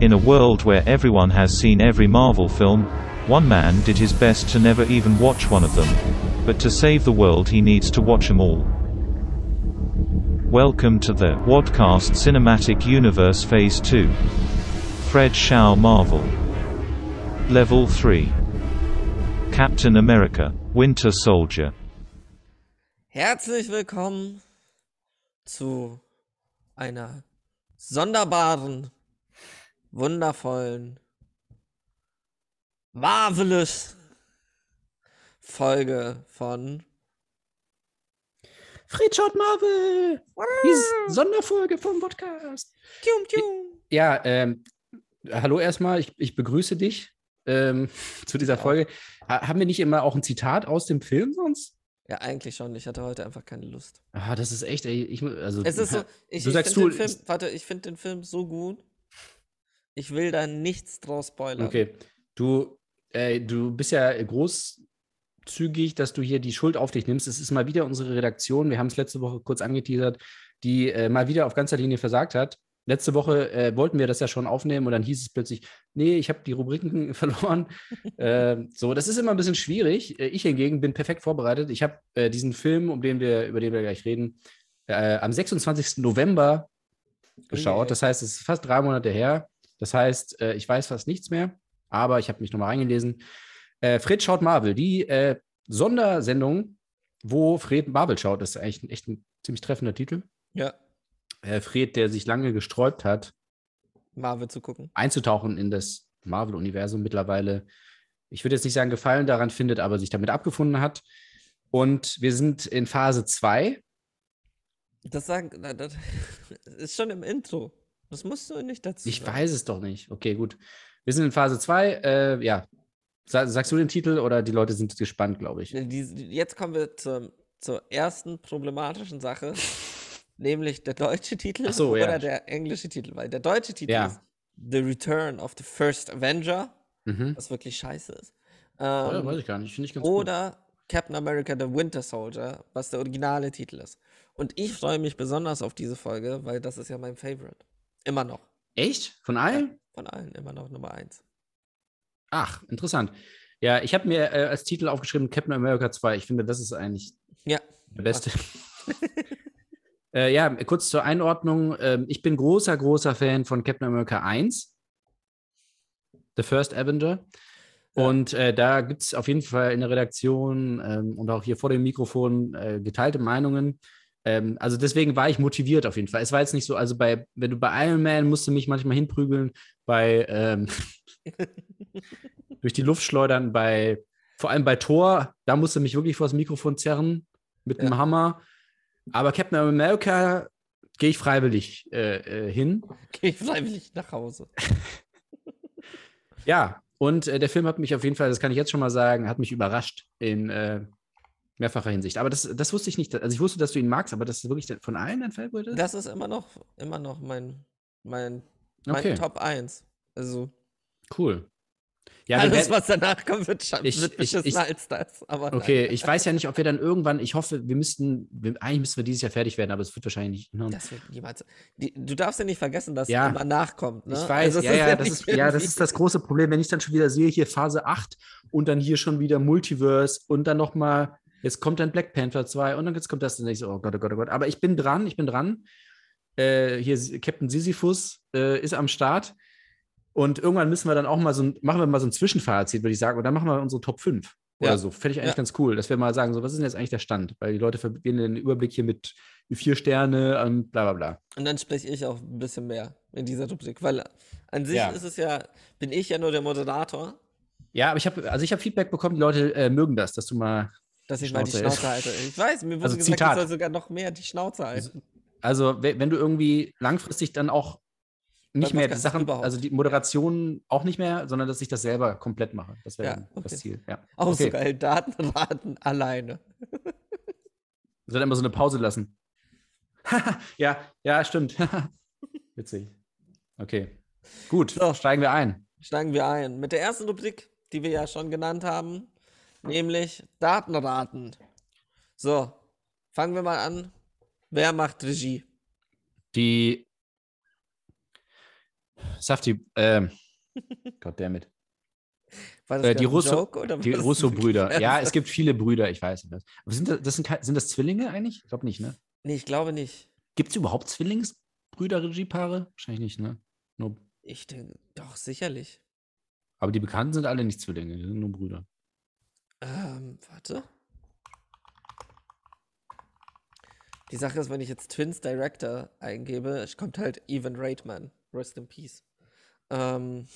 In a world where everyone has seen every Marvel film, one man did his best to never even watch one of them. But to save the world he needs to watch them all. Welcome to the Wadcast Cinematic Universe Phase 2. Fred Shaw Marvel. Level 3. Captain America, Winter Soldier. Herzlich willkommen zu einer sonderbaren, wundervollen, marvelous Folge von Fred schaut Marvel! Die Sonderfolge vom Podcast. Tjum, tjum. Ja, ähm, hallo erstmal, ich, ich begrüße dich ähm, zu dieser Folge. Ha haben wir nicht immer auch ein Zitat aus dem Film sonst? Ja, eigentlich schon. Ich hatte heute einfach keine Lust. Ah, das ist echt, ey, ich, also, Es ist so, ich, du ich sagst finde du, den Film, warte, ich finde den Film so gut. Ich will da nichts draus spoilern. okay, du, äh, du bist ja großzügig, dass du hier die Schuld auf dich nimmst. Es ist mal wieder unsere Redaktion, wir haben es letzte Woche kurz angeteasert, die äh, mal wieder auf ganzer Linie versagt hat. Letzte Woche äh, wollten wir das ja schon aufnehmen und dann hieß es plötzlich, nee, ich habe die Rubriken verloren. äh, so, das ist immer ein bisschen schwierig. Äh, Ich hingegen bin perfekt vorbereitet. Ich habe äh, diesen Film, um den wir, über den wir gleich reden, äh, am 26. November geschaut. Ui. Das heißt, es ist fast drei Monate her. Das heißt, äh, ich weiß fast nichts mehr, aber ich habe mich nochmal reingelesen. Äh, Fred schaut Marvel, die äh, Sondersendung, wo Fred Marvel schaut, das ist eigentlich ein, echt ein ziemlich treffender Titel. Ja, Äh, Fred, der sich lange gesträubt hat, Marvel zu gucken. einzutauchen in das Marvel-Universum mittlerweile, ich würde jetzt nicht sagen, Gefallen daran findet, aber sich damit abgefunden hat. Und wir sind in Phase 2. Das sagen, das ist schon im Intro. Das musst du nicht dazu Ich sagen. weiß es doch nicht. Okay, gut. Wir sind in Phase 2. Äh, ja. Sa sagst du den Titel oder die Leute sind gespannt, glaube ich? Die, jetzt kommen wir zur, zur ersten problematischen Sache, nämlich der deutsche Titel so, oder ja. der englische Titel. Weil der deutsche Titel Ja. ist The Return of the First Avenger, Mhm. was wirklich scheiße ist. Oh, ja, Ähm, weiß ich gar nicht. Finde ich ganz oder Captain America The Winter Soldier, was der originale Titel ist. Und ich freue mich besonders auf diese Folge, weil das ist ja mein Favorite. Immer noch. Echt? Von allen? Von allen immer noch Nummer eins. Ach, interessant. Ja, ich habe mir äh, als Titel aufgeschrieben Captain America 2. Ich finde, das ist eigentlich Ja. der beste. äh, ja, kurz zur Einordnung. Ähm, ich bin großer, großer Fan von Captain America 1. The First Avenger. Ja. Und äh, da gibt es auf jeden Fall in der Redaktion ähm, und auch hier vor dem Mikrofon äh, geteilte Meinungen. Ähm, also deswegen war ich motiviert auf jeden Fall. Es war jetzt nicht so, also bei, wenn du bei Iron Man musst du mich manchmal hinprügeln, bei ähm, durch die Luft schleudern, bei vor allem bei Thor, da musst du mich wirklich vor das Mikrofon zerren mit einem Ja. Hammer. Aber Captain America gehe ich freiwillig äh, äh, hin. Gehe ich freiwillig nach Hause. Ja, und äh, der Film hat mich auf jeden Fall, das kann ich jetzt schon mal sagen, hat mich überrascht in äh, mehrfacher Hinsicht. Aber das, das wusste ich nicht. Also ich wusste, dass du ihn magst, aber das ist wirklich von allen dein Favorit ist? Das ist immer noch, immer noch mein, mein, mein Okay. Top 1. Also, Cool. Ja, alles, was danach kommt, wird, Ich- wird ich- beschissener ich- als das. Aber okay, nein. ich weiß ja nicht, ob wir dann irgendwann, ich hoffe, wir müssten, wir, eigentlich müssen wir dieses Jahr fertig werden, aber es wird wahrscheinlich nicht. hinhauen. Das wird niemals. Die, du darfst ja nicht vergessen, dass Ja. immer nachkommt. Ne? Ich weiß, Also, ja, ja, das ist, ja, das ist das große Problem, wenn ich dann schon wieder sehe, hier Phase 8 und dann hier schon wieder Multiverse und dann nochmal, jetzt kommt dann Black Panther 2 und dann jetzt kommt das und ich so, oh Gott, oh Gott, oh Gott. Aber ich bin dran, ich bin dran. Äh, hier Captain Sisyphus äh, ist am Start. Und irgendwann müssen wir dann auch mal so ein, machen wir mal so ein Zwischenfazit, würde ich sagen. Und dann machen wir unsere Top 5 oder Ja. so. Fände ich eigentlich Ja. ganz cool, dass wir mal sagen, so, was ist denn jetzt eigentlich der Stand? Weil die Leute verbinden den Überblick hier mit vier Sterne und bla bla bla. Und dann spreche ich auch ein bisschen mehr in dieser Rubrik, weil an sich Ja. ist es ja, bin ich ja nur der Moderator, Ja, aber ich habe, also ich habe Feedback bekommen, die Leute äh, mögen das, dass du mal dass ich mal die Schnauze Schnauze halte. Ich weiß, mir wurde Also gesagt, Zitat. ich soll sogar noch mehr die Schnauze halten. Also, we- wenn du irgendwie langfristig dann auch nicht mehr die Sachen, überhaupt. also die Moderation auch nicht mehr, sondern dass ich das selber komplett mache. Das wäre Ja, okay. das Ziel. Ja. Auch okay. so geil, Datenraten alleine. Ich soll immer so eine Pause lassen. ja, ja, stimmt. Witzig. Okay. Gut, So. steigen wir ein. Steigen wir ein mit der ersten Rubrik, die wir ja schon genannt haben, nämlich Datenraten. So, fangen wir mal an. Wer macht Regie? Die Safti, ähm, goddammit. War das Äh, die Russo- Russo-Brüder. wirklich Ja, es gibt viele Brüder, ich weiß das. Aber sind das, das sind, sind das Zwillinge eigentlich? Ich glaube nicht, ne? Nee, ich glaube nicht. Gibt es überhaupt Zwillingsbrüder-Regiepaare? Wahrscheinlich nicht, ne? Nur, Ich denke, doch, sicherlich. aber die Bekannten sind alle nicht Zwillinge, die sind nur Brüder. Ähm, warte. Die Sache ist, wenn ich jetzt Twins Director eingebe, es kommt halt Evan Reitman. Rest in Peace. Ähm,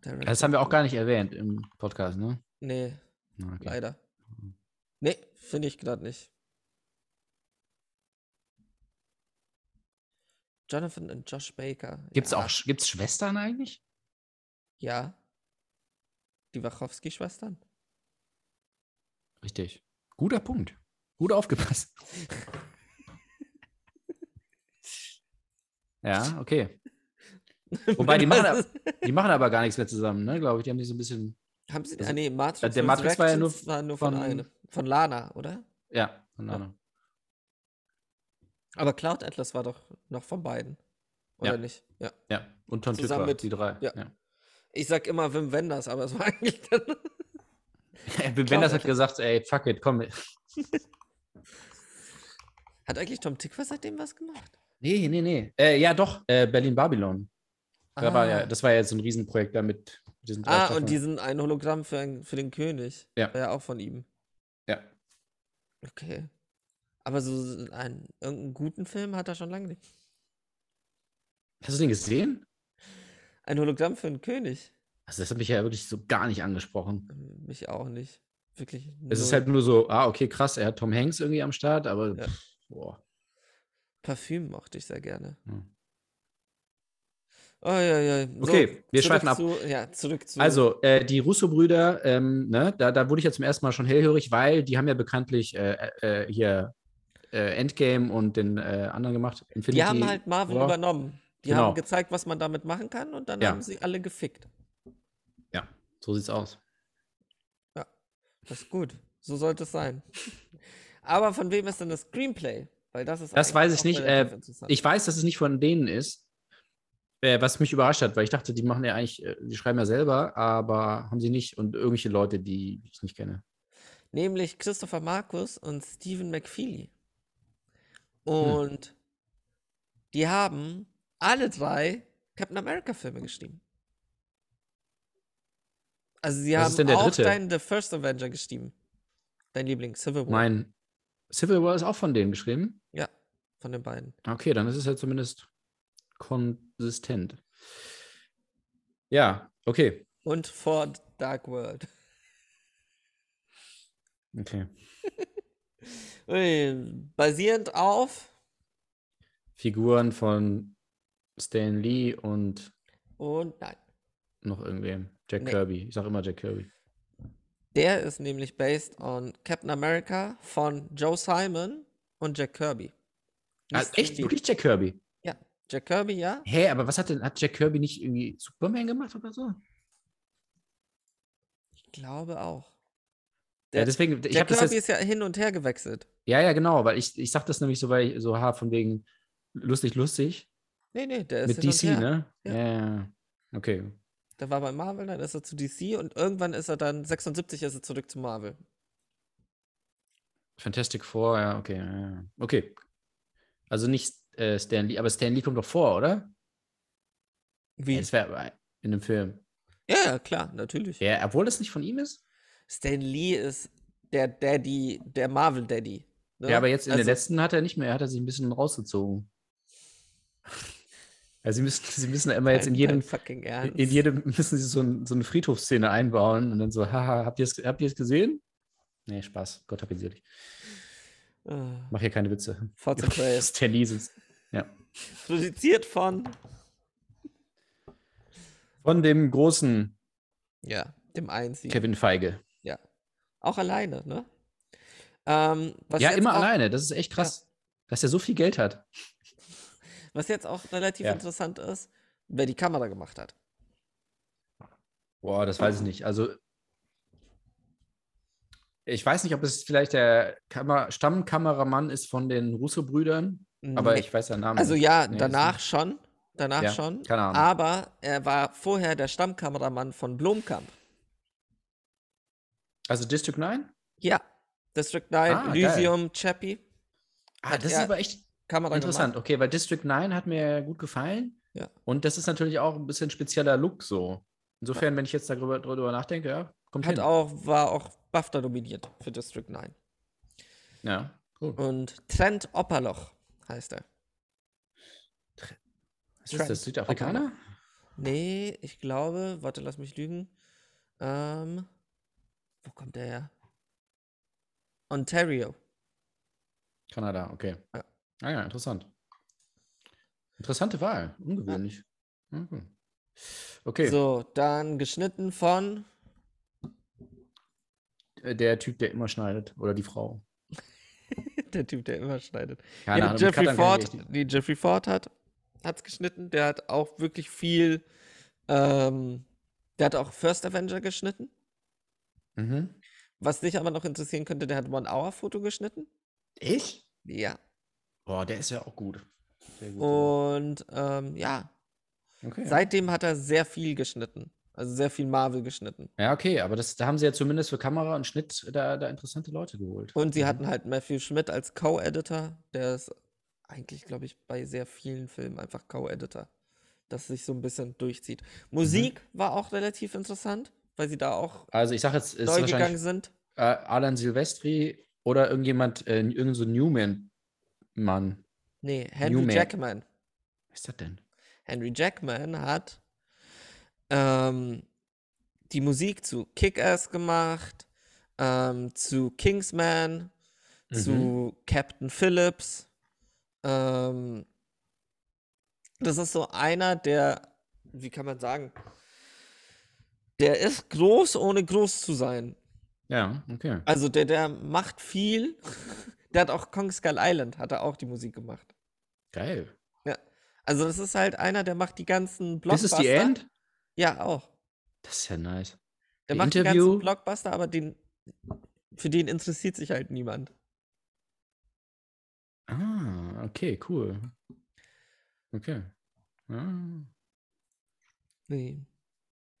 Das haben wir auch gar nicht erwähnt im Podcast, ne? Nee, Okay. leider. Nee, finde ich gerade nicht. Jonathan und Josh Baker. Gibt es ja, auch Sch- gibt's Schwestern eigentlich? Ja. Die Wachowski-Schwestern. Richtig. Guter Punkt. Gut aufgepasst. ja, okay. Wobei, die machen, die machen aber gar nichts mehr zusammen, ne? Glaube ich. Die haben sich so ein bisschen. Haben sie, Also, ah, nee, Matrix, der Matrix war ja nur war nur von, von-. Von Lana, oder? Ja, Ja. Ahnung. Aber Cloud Atlas war doch noch von beiden. Oder Ja. nicht? Ja. Ja. Und Tom Zusammen Tücker, mit- die drei. ja. ja. Ich sag immer Wim Wenders, aber es war eigentlich dann. Wim Wenders hat gesagt, ey, fuck it, komm. Hat eigentlich Tom Tickwer seitdem was gemacht? Nee, nee, nee. Äh, ja, doch, äh, Berlin Babylon. Da war ja, das war ja jetzt so ein Riesenprojekt da mit diesen ah, Staffeln. und diesen ein Hologramm für, ein, für den König. Ja. War ja auch von ihm. Ja. Okay. Aber so einen, irgendeinen guten Film hat er schon lange nicht. Hast du den gesehen? Ein Hologramm für einen König? Also, das hat mich ja wirklich so gar nicht angesprochen. Ähm, Mich auch nicht. Wirklich. Es ist halt nur so, ah, okay, krass, er hat Tom Hanks irgendwie am Start, aber Ja. pff, boah. Parfüm mochte ich sehr gerne. Hm. Oh, ja, ja. So, Okay, wir schweifen ab. Zu, ja, zurück zu. Also, äh, die Russo-Brüder, ähm, ne, da, da wurde ich ja zum ersten Mal schon hellhörig, weil die haben ja bekanntlich äh, äh, hier äh, Endgame und den äh, anderen gemacht. Infinity die haben halt Marvel War. übernommen. Die Genau. haben gezeigt, was man damit machen kann und dann Ja. haben sie alle gefickt. Ja, so sieht's aus. Das ist gut. So sollte es sein. Aber von wem ist denn das Screenplay? Weil das ist Das weiß ich nicht. Äh, ich weiß, dass es nicht von denen ist. Äh, was mich überrascht hat, weil ich dachte, die machen ja eigentlich, äh, die schreiben ja selber, aber haben sie nicht und irgendwelche Leute, die ich nicht kenne. Nämlich Christopher Markus und Stephen McFeely. Hm. Und die haben alle drei Captain America-Filme geschrieben. Also sie Was haben auch dritte? deinen The First Avenger geschrieben. Dein Liebling, Civil War. Mein Civil War ist auch von denen geschrieben. Ja, von den beiden. Okay, dann ist es ja zumindest konsistent. Ja, okay. Und For Dark World. Okay. Basierend auf Figuren von Stan Lee und und nein. noch irgendwem. Jack Nee. Kirby. Ich sage immer Jack Kirby. Der ist nämlich based on Captain America von Joe Simon und Jack Kirby. Ah, echt? Wirklich Jack Kirby? Ja, Jack Kirby, ja. Hä, aber was hat denn, hat Jack Kirby nicht irgendwie Superman gemacht oder so? Ich glaube auch. Ja, Der- deswegen, ich Jack habe Kirby jetzt, ist ja hin und her gewechselt. ja, ja, genau, weil ich, ich sag das nämlich so, weil ich so, ha, von wegen lustig, lustig, Nee, nee, der ist mit DC, ne? Ja. Ja. Okay. Der war bei Marvel, dann ist er zu DC und irgendwann ist er dann, 76 ist er zurück zu Marvel. Fantastic Four, ja, okay. Ja. Okay. Also nicht äh, Stan Lee, aber Stan Lee kommt doch vor, oder? Wie? Das wäre in dem Film. Ja, klar, natürlich. Ja, obwohl das nicht von ihm ist? Stan Lee ist der Daddy, der Marvel Daddy. ne? Ja, aber jetzt in der Also, letzten hat er nicht mehr, hat er sich ein bisschen rausgezogen. Also sie müssen, sie müssen immer jetzt in jedem, in jedem müssen sie so, ein, so eine Friedhofsszene einbauen und dann so, haha, habt ihr es habt gesehen? Nee, Spaß. Gott hab ihn selig. Ah, Mach hier keine Witze. Forza. Stan Lee sitzt. Ja. Produziert von, Von dem großen ja, dem einzigen. Kevin Feige. Ja. Auch alleine, ne? Ähm, ja, immer alleine. Das ist echt krass, dass er so viel Geld hat. Was jetzt auch relativ Ja. interessant ist, wer die Kamera gemacht hat. Boah, das weiß ich nicht. Also, ich weiß nicht, ob es vielleicht der Kamer Stammkameramann ist von den Russo-Brüdern, aber Nee. ich weiß seinen Namen Also ja, Nee, danach schon, danach Ja, schon. keine Ahnung. Aber er war vorher der Stammkameramann von Blomkamp. Also District 9? Ja. District 9, Ah, geil. Lysium, Chappie. Ah, das ist aber echt Kamera interessant. gemacht. Okay, weil District 9 hat mir gut gefallen. Ja. Und das ist natürlich auch ein bisschen spezieller Look so. Insofern, wenn ich jetzt darüber, darüber nachdenke, ja, kommt Hat hin. auch, war auch BAFTA nominiert für District 9. Ja, gut. Und Trent Opperloch heißt er. Was ist das? Südafrikaner? Nee, ich glaube, warte, lass mich lügen. Ähm, wo kommt der her? Ontario. Kanada, okay. Ja. Ah ja, interessant. Interessante Wahl. Ungewöhnlich. Ja. Okay, So, dann geschnitten von äh, der Typ, der immer schneidet. Oder die Frau. der Typ, der immer schneidet. Keine Ja, Ahnung. Jeffrey Ford, die Jeffrey Ford hat hat's geschnitten. Der hat auch wirklich viel. Ähm, der hat auch First Avenger geschnitten. Mhm. Was dich aber noch interessieren könnte, der hat One-Hour-Foto geschnitten. Ich? Ja. Boah, der ist ja auch gut. Sehr gut. Und ähm, ja, okay. seitdem hat er sehr viel geschnitten. Also sehr viel Marvel geschnitten. Ja, okay, aber das, da haben sie ja zumindest für Kamera und Schnitt da, da interessante Leute geholt. Und sie Mhm. hatten halt Matthew Schmidt als Co-Editor. Der ist eigentlich, glaube ich, bei sehr vielen Filmen einfach Co-Editor. Das sich so ein bisschen durchzieht. Musik war auch relativ interessant, weil sie da auch Also ich sage jetzt, ist neu gegangen wahrscheinlich sind. äh, Alan Silvestri oder irgendjemand, äh, irgend so Newman-Mann. Nee, Henry Newman. Jackman. Was ist das denn? Henry Jackman hat ähm, die Musik zu Kick-Ass gemacht, ähm, zu Kingsman, Mhm. zu Captain Phillips. Ähm, das ist so einer, der, wie kann man sagen, der ist groß, ohne groß zu sein. Ja, okay. Also der, der macht viel. Der hat auch Kong Skull Island, hat er auch die Musik gemacht. Geil. Ja. Also das ist halt einer, der macht die ganzen This is Blockbuster. the end? Ja, auch. Das ist ja nice. Der The macht die Interview? ganzen Blockbuster, aber den, für den interessiert sich halt niemand. Ah, okay, cool. Okay. Ah. Nee.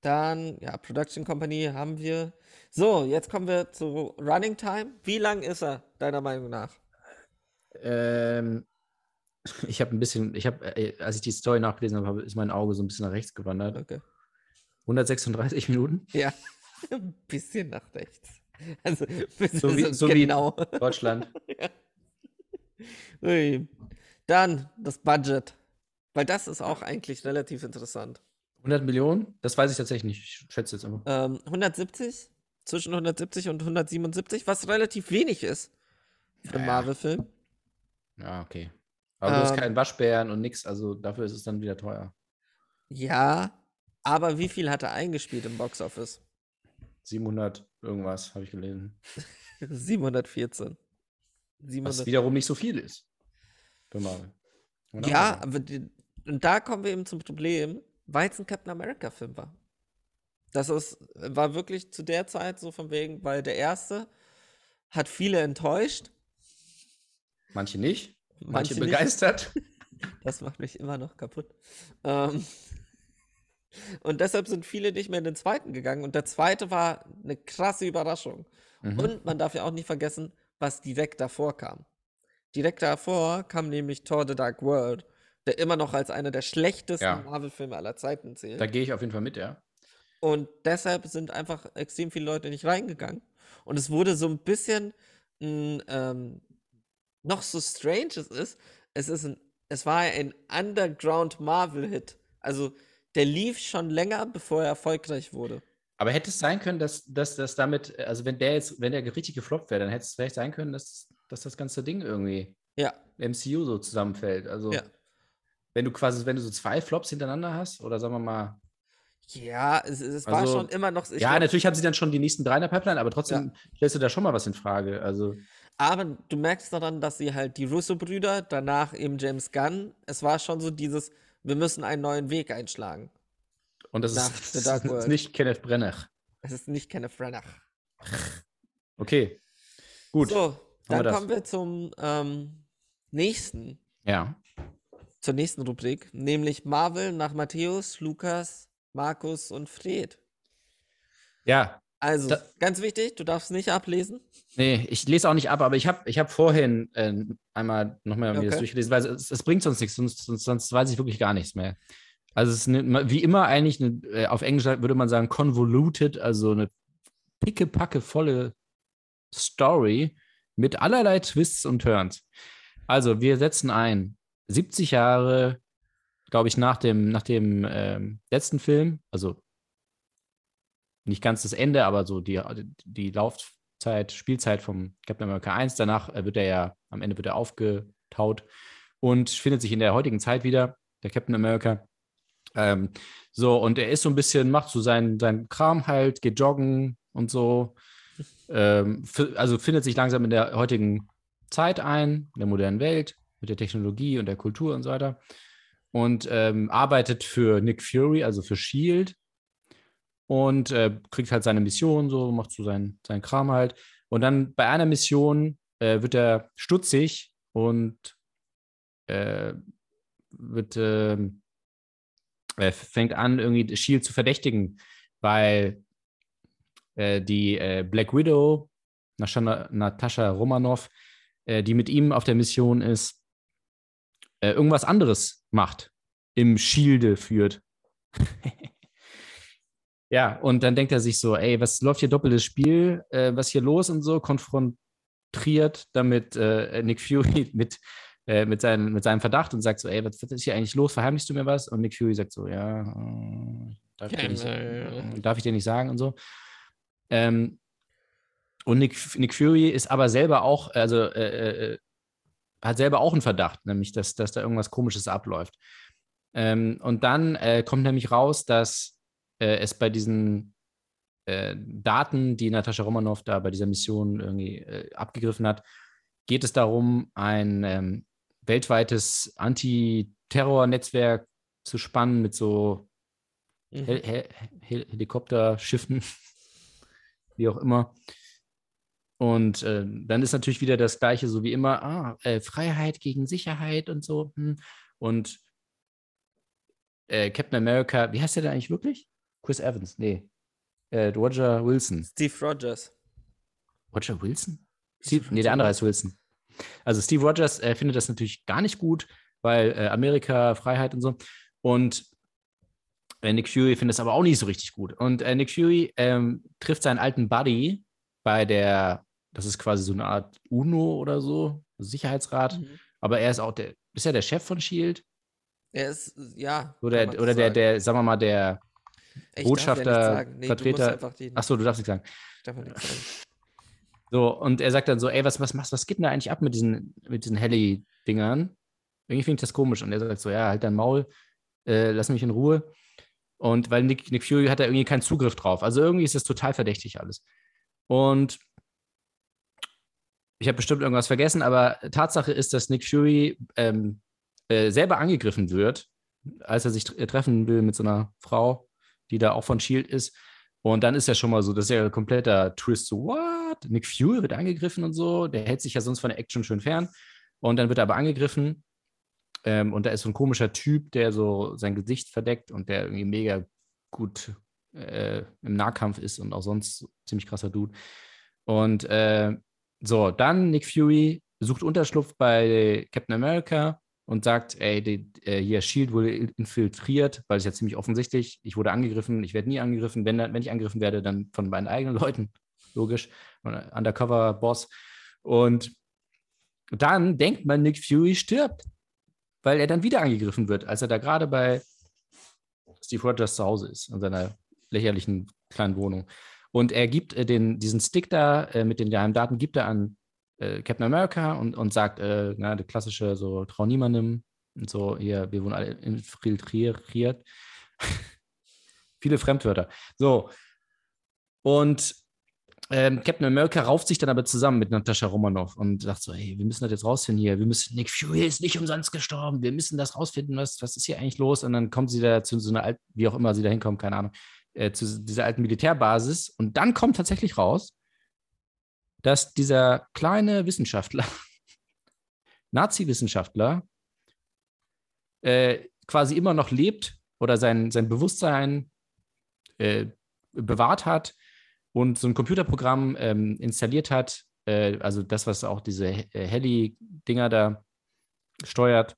Dann, ja, Production Company haben wir. So, jetzt kommen wir zu Running Time. Wie lang ist er, deiner Meinung nach? Ähm, ich habe ein bisschen, ich habe, äh, als ich die Story nachgelesen habe, ist mein Auge so ein bisschen nach rechts gewandert. Okay. 136 Minuten. Ja, ein bisschen nach rechts. Also, So wie- so so wie- genau. Deutschland. Ui. Dann das Budget. Weil das ist auch eigentlich relativ interessant. 100 Millionen? Das weiß ich tatsächlich nicht. Ich schätze jetzt einfach. Ähm, 170, zwischen 170 und 177, was relativ wenig ist für einen Naja. Marvel-Film. Ja, okay. Aber du hast Ähm. keinen Waschbären und nix, also dafür ist es dann wieder teuer. Ja, aber wie viel hat er eingespielt im Boxoffice? 700 irgendwas, habe ich gelesen. 714. Was 700. wiederum nicht so viel ist. Für Marvel. Ja, aber die, und da kommen wir eben zum Problem, weil es ein Captain America-Film war. Das ist, war wirklich zu der Zeit so von wegen, weil der erste hat viele enttäuscht. Manche nicht. Manche, Manche nicht. begeistert. Das macht mich immer noch kaputt. Ähm, und deshalb sind viele nicht mehr in den zweiten gegangen. Und der zweite war eine krasse Überraschung. Mhm. Und man darf ja auch nicht vergessen, was direkt davor kam. Direkt davor kam nämlich Thor The Dark World, der immer noch als einer der schlechtesten Ja. Marvel-Filme aller Zeiten zählt. Da gehe ich auf jeden Fall mit, ja. Und deshalb sind einfach extrem viele Leute nicht reingegangen. Und es wurde so ein bisschen ein, ähm, noch so strange es ist, es ist ein, es war ein Underground Marvel-Hit. Also der lief schon länger, bevor er erfolgreich wurde. Aber hätte es sein können, dass, dass das damit, also wenn der jetzt, wenn der richtig gefloppt wäre, dann hätte es vielleicht sein können, dass, dass das ganze Ding irgendwie Ja, MCU so zusammenfällt. Also Ja. Wenn du quasi, wenn du so zwei Flops hintereinander hast, oder sagen wir mal, ja, es, es es war Also, schon immer noch. ja, glaub- natürlich haben sie dann schon die nächsten drei in der Pipeline, aber trotzdem stellst du da schon mal was in Frage. Also, Aber du merkst daran, dass sie halt die Russo-Brüder, danach eben James Gunn, es war schon so dieses, wir müssen einen neuen Weg einschlagen. und das Nach ist, das ist nicht Kenneth Brenner. Es ist nicht Kenneth Branagh. Okay. Gut. So, dann kommen wir zum ähm, nächsten. Ja. Zur nächsten Rubrik, nämlich Marvel nach Matthäus, Lukas, Markus und Fred. Ja, Also, Da- ganz wichtig, du darfst nicht ablesen. nee, ich lese auch nicht ab, aber ich habe ich hab vorhin äh, einmal nochmal mir das Okay. durchgelesen, weil es, es bringt sonst nichts, sonst, sonst, sonst weiß ich wirklich gar nichts mehr. Also es ist eine, wie immer eigentlich, eine, äh, auf Englisch würde man sagen convoluted, also eine pickepacke volle Story mit allerlei Twists und Turns. Also wir setzen ein, 70 Jahre, glaube ich, nach dem, nach dem ähm, letzten Film, also nicht ganz das Ende, aber so die, die Laufzeit, Spielzeit vom Captain America 1. Danach äh, wird er ja, am Ende wird er aufgetaut und findet sich in der heutigen Zeit wieder, der Captain America. Ähm, so, und er ist so ein bisschen, macht so seinen, seinen Kram halt, geht joggen und so. Ähm, also findet sich langsam in der heutigen Zeit ein, in der modernen Welt, mit der Technologie und der Kultur und so weiter. Und ähm, arbeitet für Nick Fury, also für Shield, und äh, kriegt halt seine Mission, so macht so seinen, seinen Kram halt. Und dann bei einer Mission äh, wird er stutzig und äh, wird ähm, fängt an, irgendwie Shield zu verdächtigen, weil äh, die äh, Black Widow, Natascha, Natascha Romanoff, äh, die mit ihm auf der Mission ist, äh, irgendwas anderes macht, im Schilde führt. ja, und dann denkt er sich so, ey, was läuft hier doppeltes Spiel, äh, was hier los und so, konfrontiert damit äh, Nick Fury mit, äh, mit, seinen, mit seinem Verdacht und sagt so, ey, was, was ist hier eigentlich los, verheimlichst du mir was? Und Nick Fury sagt so, ja, äh, darf, ich dir nicht, Äh, darf ich dir nicht sagen und so. Ähm, und Nick, Nick Fury ist aber selber auch, also äh, äh, hat selber auch einen Verdacht, nämlich, dass, dass da irgendwas Komisches abläuft. Ähm, und dann äh, kommt nämlich raus, dass äh, es bei diesen äh, Daten, die Natascha Romanoff da bei dieser Mission irgendwie äh, abgegriffen hat, geht es darum, ein ähm, weltweites Antiterror-Netzwerk zu spannen mit so Mhm. Hel Hel Hel Helikopterschiffen, wie auch immer. Und äh, dann ist natürlich wieder das Gleiche, so wie immer, ah, äh, Freiheit gegen Sicherheit und so. Hm. Und äh, Captain America, wie heißt der da eigentlich wirklich? Chris Evans, nee. Äh, Roger Wilson. Steve Rogers. Roger Wilson? Steve, nee, der andere heißt Wilson. Also Steve Rogers äh, findet das natürlich gar nicht gut, weil äh, Amerika, Freiheit und so. Und Nick Fury findet es aber auch nicht so richtig gut. Und Nick Fury ähm, trifft seinen alten Buddy bei der, das ist quasi so eine Art UNO oder so, Sicherheitsrat. Mhm. Aber er ist auch der, ist ja der Chef von Shield? Er ist, ja. Oder, oder der, sagen. der, sagen wir mal, der, Ich Botschafter, ja nichts. Nee, Vertreter- einfach die, ach so, du darfst nicht sagen. ich darf ja nichts sagen. So, und er sagt dann so, ey, was, was machst was geht denn da eigentlich ab mit diesen, mit diesen Heli-Dingern? Irgendwie finde ich das komisch. Und er sagt so, ja, halt dein Maul, äh, lass mich in Ruhe. Und weil Nick, Nick Fury hat da irgendwie keinen Zugriff drauf. Also irgendwie ist das total verdächtig alles. Und ich habe bestimmt irgendwas vergessen, aber Tatsache ist, dass Nick Fury ähm, äh, selber angegriffen wird, als er sich äh, treffen will mit so einer Frau, die da auch von Shield ist. Und dann ist ja schon mal so, das ist ja ein kompletter Twist, so, what? Nick Fury wird angegriffen und so, der hält sich ja sonst von der Action schön fern. Und dann wird er aber angegriffen. Ähm, und da ist so ein komischer Typ, der so sein Gesicht verdeckt und der irgendwie mega gut äh, im Nahkampf ist und auch sonst ziemlich krasser Dude. Und äh, so, dann Nick Fury sucht Unterschlupf bei Captain America und sagt, ey, die, äh, hier Shield wurde infiltriert, weil es ja ziemlich offensichtlich, ich wurde angegriffen, ich werde nie angegriffen, wenn, wenn ich angegriffen werde, dann von meinen eigenen Leuten, logisch, äh, Undercover-Boss. Und dann denkt man, Nick Fury stirbt, weil er dann wieder angegriffen wird, als er da gerade bei Steve Rogers zu Hause ist, in seiner lächerlichen kleinen Wohnung. Und er gibt äh, den, diesen Stick da äh, mit den geheimen Daten, gibt er an äh, Captain America und, und sagt, äh, na, der klassische, so, trau niemandem und so, hier, wir wurden alle infiltriert. Viele Fremdwörter. So. Und ähm, Captain America rauft sich dann aber zusammen mit Natascha Romanoff und sagt so, hey, wir müssen das jetzt rausfinden hier. Wir müssen, Nick Fury ist nicht umsonst gestorben. Wir müssen das rausfinden, was, was ist hier eigentlich los? Und dann kommt sie da zu so einer alten, wie auch immer sie da hinkommt, keine Ahnung, äh, zu dieser alten Militärbasis. Und dann kommt tatsächlich raus, dass dieser kleine Wissenschaftler, Nazi-Wissenschaftler, äh, quasi immer noch lebt oder sein, sein Bewusstsein äh, bewahrt hat und so ein Computerprogramm ähm, installiert hat, äh, also das, was auch diese äh, Heli-Dinger da steuert.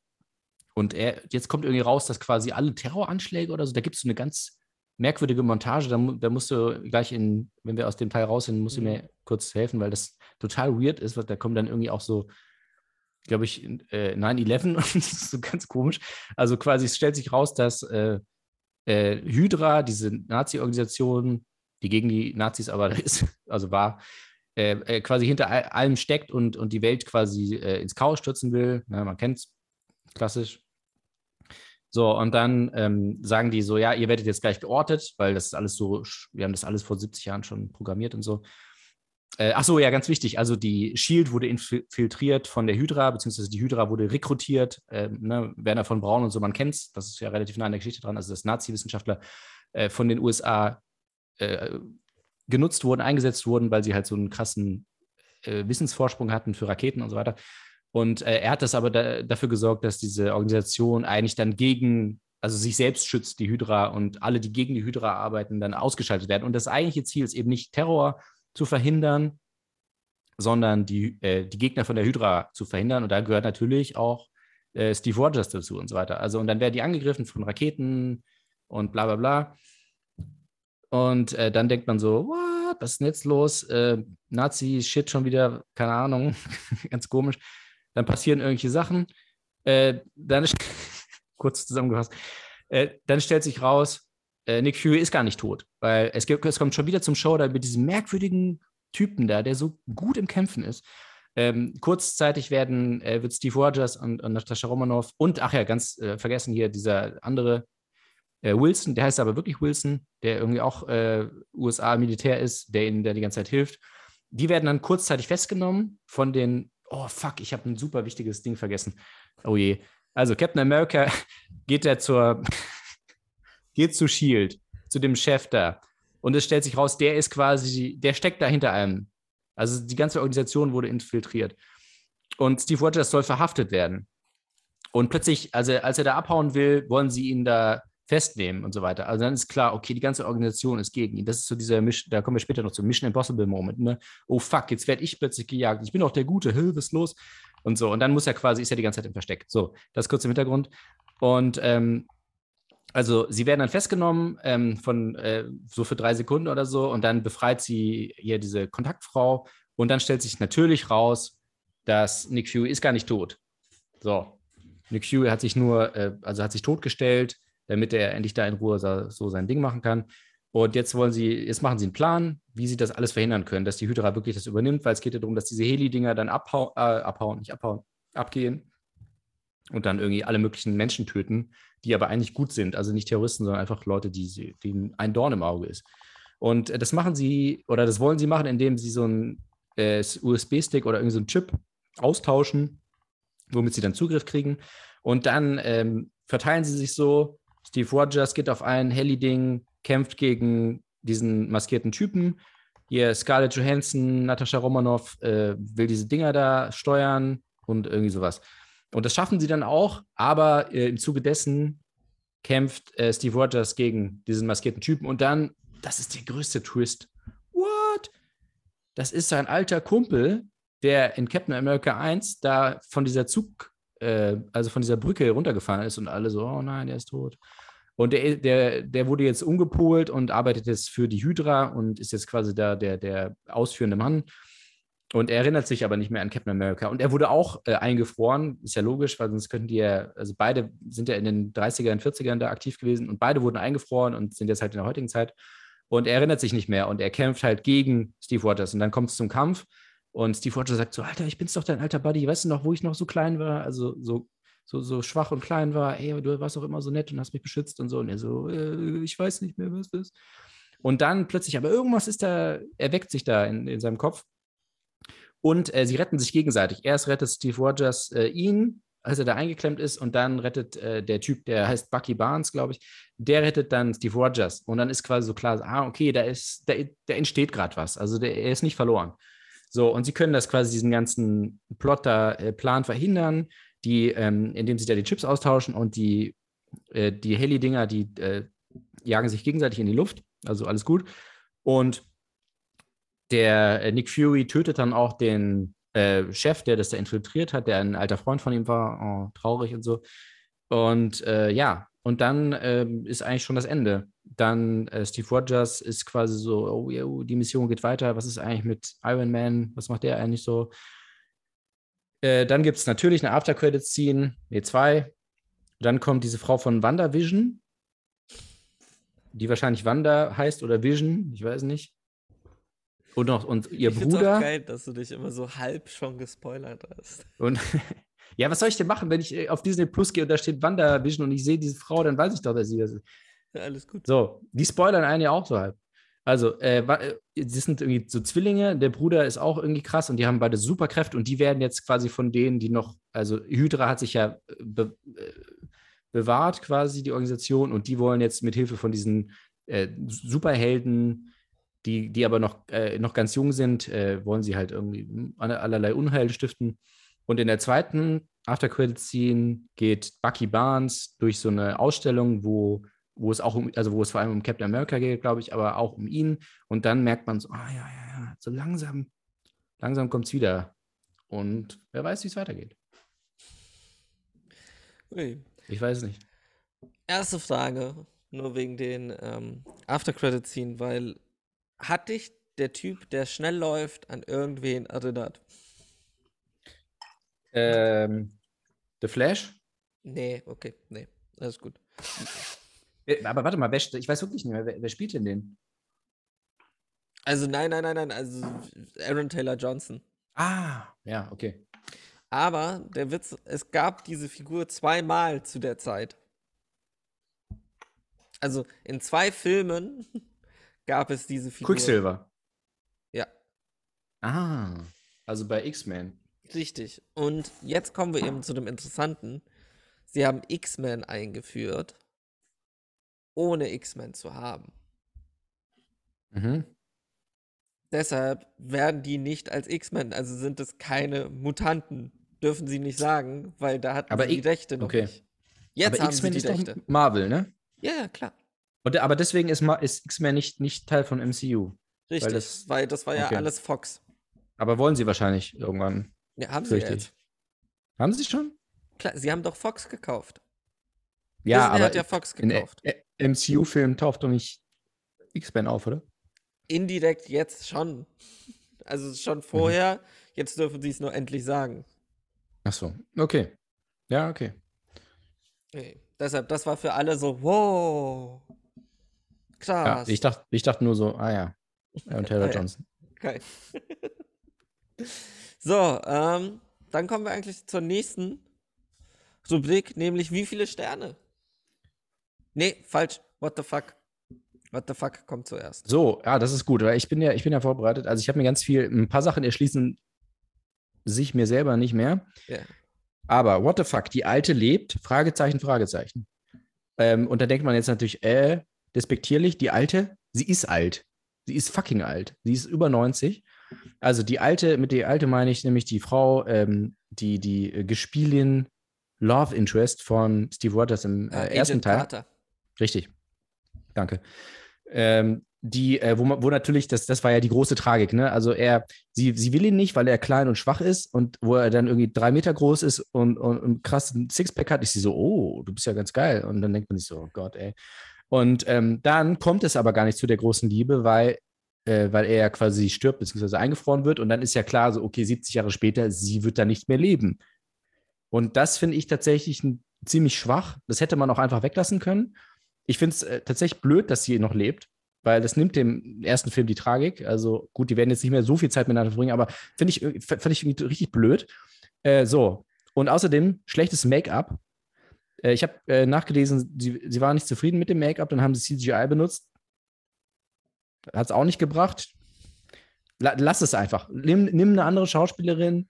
Und er, jetzt kommt irgendwie raus, dass quasi alle Terroranschläge oder so, da gibt es so eine ganz merkwürdige Montage, da, da, musst du gleich in, wenn wir aus dem Teil raus sind, musst du mir mhm. kurz helfen, weil das total weird ist, weil da kommen dann irgendwie auch so, glaube ich, äh, 9-11 und das ist so ganz komisch. Also quasi es stellt sich raus, dass äh, äh, Hydra, diese Nazi-Organisation, die gegen die Nazis aber ist, also war, äh, äh, quasi hinter allem steckt und, und die Welt quasi äh, ins Chaos stürzen will. Ja, man kennt es, klassisch. So, und dann ähm, sagen die so, ja, ihr werdet jetzt gleich geortet, weil das ist alles so, wir haben das alles vor 70 Jahren schon programmiert und so. Äh, ach so, ja, ganz wichtig. Also die Shield wurde infiltriert von der Hydra, beziehungsweise die Hydra wurde rekrutiert. Äh, ne, Werner von Braun und so, man kennt es, das ist ja relativ nah an der Geschichte dran. Also, dass Nazi-Wissenschaftler äh, von den USA äh, genutzt wurden, eingesetzt wurden, weil sie halt so einen krassen äh, Wissensvorsprung hatten für Raketen und so weiter. Und äh, er hat das aber da, dafür gesorgt, dass diese Organisation eigentlich dann gegen, also sich selbst schützt, die Hydra und alle, die gegen die Hydra arbeiten, dann ausgeschaltet werden. Und das eigentliche Ziel ist eben nicht Terror zu verhindern, sondern die, äh, die Gegner von der Hydra zu verhindern. Und da gehört natürlich auch äh, Steve Rogers dazu und so weiter. Also, und dann werden die angegriffen von Raketen und bla bla bla. Und äh, dann denkt man so, what, was ist denn jetzt los? Äh, Nazi-Shit schon wieder, keine Ahnung, ganz komisch. Dann passieren irgendwelche Sachen. Äh, dann, kurz zusammengefasst, äh, dann stellt sich raus, äh, Nick Fury ist gar nicht tot, weil es, gibt, es kommt schon wieder zum Show da mit diesem merkwürdigen Typen da, der so gut im Kämpfen ist. Ähm, kurzzeitig werden, äh, wird Steve Rogers und, und Natascha Romanoff und, ach ja, ganz äh, vergessen hier, dieser andere äh, Wilson, der heißt aber wirklich Wilson, der irgendwie auch äh, USA-Militär ist, der ihnen da die ganze Zeit hilft. Die werden dann kurzzeitig festgenommen von den, oh fuck, ich habe ein super wichtiges Ding vergessen. Oh je. Also Captain America geht da zur, geht zu Shield, zu dem Chef da. Und es stellt sich raus, der ist quasi, der steckt da hinter allem. Also die ganze Organisation wurde infiltriert. Und Steve Rogers soll verhaftet werden. Und plötzlich, also als er da abhauen will, wollen sie ihn da festnehmen und so weiter. Also dann ist klar, okay, die ganze Organisation ist gegen ihn. Das ist so dieser Mission, da kommen wir später noch zum Mission Impossible Moment, ne? Oh fuck, jetzt werde ich plötzlich gejagt. Ich bin doch der Gute, Hilfe, was ist los? Und so. Und dann muss er quasi, ist er die ganze Zeit im Versteck. So, das kurz im Hintergrund. Und ähm, also sie werden dann festgenommen ähm, von äh, so für drei Sekunden oder so und dann befreit sie hier diese Kontaktfrau und dann stellt sich natürlich raus, dass Nick Fury ist gar nicht tot. So, Nick Fury hat sich nur, äh, also hat sich totgestellt, damit er endlich da in Ruhe so sein Ding machen kann. Und jetzt wollen sie, jetzt machen sie einen Plan, wie sie das alles verhindern können, dass die Hydra wirklich das übernimmt, weil es geht ja darum, dass diese Heli-Dinger dann abhauen, äh, abhauen, nicht abhauen, abgehen und dann irgendwie alle möglichen Menschen töten, die aber eigentlich gut sind. Also nicht Terroristen, sondern einfach Leute, die, denen ein Dorn im Auge ist. Und das machen sie, oder das wollen sie machen, indem sie so einen äh, USB-Stick oder irgendeinen so Chip austauschen, womit sie dann Zugriff kriegen. Und dann ähm, verteilen sie sich so, Steve Rogers geht auf ein Heli-Ding, kämpft gegen diesen maskierten Typen. Hier Scarlett Johansson, Natascha Romanoff äh, will diese Dinger da steuern und irgendwie sowas. Und das schaffen sie dann auch, aber äh, im Zuge dessen kämpft äh, Steve Rogers gegen diesen maskierten Typen und dann, das ist der größte Twist. What? Das ist sein alter Kumpel, der in Captain America 1 da von dieser Zug, äh, also von dieser Brücke runtergefahren ist und alle so, oh nein, der ist tot. Und der, der, der wurde jetzt umgepolt und arbeitet jetzt für die Hydra und ist jetzt quasi da der, der ausführende Mann. Und er erinnert sich aber nicht mehr an Captain America. Und er wurde auch äh, eingefroren, ist ja logisch, weil sonst könnten die ja, also beide sind ja in den 30ern, 40ern da aktiv gewesen und beide wurden eingefroren und sind jetzt halt in der heutigen Zeit. Und er erinnert sich nicht mehr und er kämpft halt gegen Steve Rogers. Und dann kommt es zum Kampf und Steve Rogers sagt so: Alter, ich bin's doch dein alter Buddy, weißt du noch, wo ich noch so klein war? Also so so, so schwach und klein war, ey, du warst auch immer so nett und hast mich beschützt und so. Und er so, äh, ich weiß nicht mehr, was das ist. Und dann plötzlich, aber irgendwas ist da, erweckt sich da in, in seinem Kopf. Und äh, sie retten sich gegenseitig. Erst rettet Steve Rogers äh, ihn, als er da eingeklemmt ist, und dann rettet äh, der Typ, der heißt Bucky Barnes, glaube ich, der rettet dann Steve Rogers. Und dann ist quasi so klar, ah, okay, da ist, da, da entsteht gerade was. Also der, er ist nicht verloren. So, und sie können das quasi diesen ganzen Plotter, äh, verhindern. die, ähm, indem sie da die Chips austauschen und die, äh, die Heli-Dinger, die äh, jagen sich gegenseitig in die Luft. Also alles gut. Und der äh, Nick Fury tötet dann auch den äh, Chef, der das da infiltriert hat, der ein alter Freund von ihm war, oh, traurig und so. Und äh, ja, und dann ähm, ist eigentlich schon das Ende. Dann äh, Steve Rogers ist quasi so, oh, yeah, die Mission geht weiter. Was ist eigentlich mit Iron Man? Was macht der eigentlich so? Äh, dann gibt es natürlich eine After-Credit-Scene, nee, zwei. Dann kommt diese Frau von WandaVision, die wahrscheinlich Wanda heißt oder Vision, ich weiß nicht. Und noch und ihr ich Bruder. Auch geil, dass du dich immer so halb schon gespoilert hast. Und ja, was soll ich denn machen, wenn ich äh, auf Disney Plus gehe und da steht WandaVision und ich sehe diese Frau, dann weiß ich doch, dass sie das ist. Ja, alles gut. So, die spoilern einen ja auch so halb. Also, äh, äh, sie sind irgendwie so Zwillinge, der Bruder ist auch irgendwie krass und die haben beide Superkräfte und die werden jetzt quasi von denen, die noch, also Hydra hat sich ja äh, be, äh, bewahrt quasi, die Organisation, und die wollen jetzt mit Hilfe von diesen äh, Superhelden, die, die aber noch, noch ganz jung sind, wollen sie halt irgendwie aller- allerlei Unheil stiften. Und in der zweiten After-Credit-Scene geht Bucky Barnes durch so eine Ausstellung, wo, wo es auch um, also wo es vor allem um Captain America geht, glaube ich, aber auch um ihn. Und dann merkt man so, ah ja, ja, ja, so langsam, langsam kommt es wieder. Und wer weiß, wie es weitergeht. Ui. Ich weiß es nicht. Erste Frage, nur wegen den ähm, After-Credit-Scene, weil hat dich der Typ, der schnell läuft, an irgendwen erinnert? Ähm, The Flash? Nee, okay, nee, alles gut. Aber warte mal, wer, ich weiß wirklich nicht mehr, wer, wer spielt denn den? Also nein, nein, nein, nein, also Aaron Taylor Johnson. Ah, ja, okay. Aber der Witz, es gab diese Figur zweimal zu der Zeit. Also in zwei Filmen gab es diese Figur. Quicksilver. Ja, Ah, also bei X-Men. Richtig. Und jetzt kommen wir eben zu dem Interessanten. Sie haben X-Men eingeführt, ohne X-Men zu haben. Mhm. Deshalb werden die nicht als X-Men, also sind es keine Mutanten, dürfen sie nicht sagen, weil da hatten Aber sie die Rechte noch okay. nicht. Jetzt aber haben sie X-Men die Rechte. Marvel, ne? Ja, ja, klar. Und, aber deswegen ist, ist X-Men nicht, nicht Teil von MCU. Richtig, weil das- das, war ja okay. alles Fox. Aber wollen sie wahrscheinlich irgendwann. Ja, haben sie ja Fürchte jetzt. ich. Haben sie schon? Klar, sie haben doch Fox gekauft. Ja, Disney aber hat ja Fox in gekauft. MCU-Filmen taucht doch nicht X-Men auf, oder? Indirekt jetzt schon. Also Mhm. schon vorher, jetzt dürfen sie es nur endlich sagen. Ach so, okay. Ja, okay. Nee. Deshalb, das war für alle so, wow. Ja, Krass. ich, dachte, ich dachte nur so, ah ja, Aaron Taylor Ah ja. Johnson. Geil. So, ähm, dann kommen wir eigentlich zur nächsten Rubrik, nämlich wie viele Sterne? Nee, falsch. What the fuck? What the fuck kommt zuerst. So, ja, das ist gut, weil ich bin ja, ich bin ja vorbereitet. Also ich habe mir ganz viel, ein paar Sachen erschließen sich mir selber nicht mehr. Ja. Aber what the fuck, die alte lebt? Fragezeichen, Fragezeichen. Ähm, und da denkt man jetzt natürlich, äh, despektierlich, die alte, sie ist alt. Sie ist fucking alt. Sie ist über 90. Also die alte, mit der alte meine ich nämlich die Frau, ähm, die, die äh, Gespielin Love Interest von Steve Rogers im äh, Ah, ersten Teil. Carter. Richtig. Danke. Ähm, die, äh, wo, man, wo natürlich, das, das war ja die große Tragik, ne? Also er, sie, sie will ihn nicht, weil er klein und schwach ist und wo er dann irgendwie drei Meter groß ist und, und, und krass ein Sixpack hat, ist sie so, oh, du bist ja ganz geil. Und dann denkt man sich so, oh Gott, ey. Und ähm, dann kommt es aber gar nicht zu der großen Liebe, weil, äh, weil er ja quasi stirbt, beziehungsweise eingefroren wird. Und dann ist ja klar, so, okay, 70 Jahre später, sie wird da nicht mehr leben. Und das finde ich tatsächlich ziemlich schwach. Das hätte man auch einfach weglassen können. Ich finde es äh, tatsächlich blöd, dass sie noch lebt, weil das nimmt dem ersten Film die Tragik. Also gut, die werden jetzt nicht mehr so viel Zeit miteinander verbringen, aber finde ich, irg- fand ich irgendwie richtig blöd. Äh, so. Und außerdem schlechtes Make-up. Äh, ich habe äh, nachgelesen, sie, sie waren nicht zufrieden mit dem Make-up, dann haben sie CGI benutzt. Hat es auch nicht gebracht. La lass es einfach. Nimm, nimm eine andere Schauspielerin.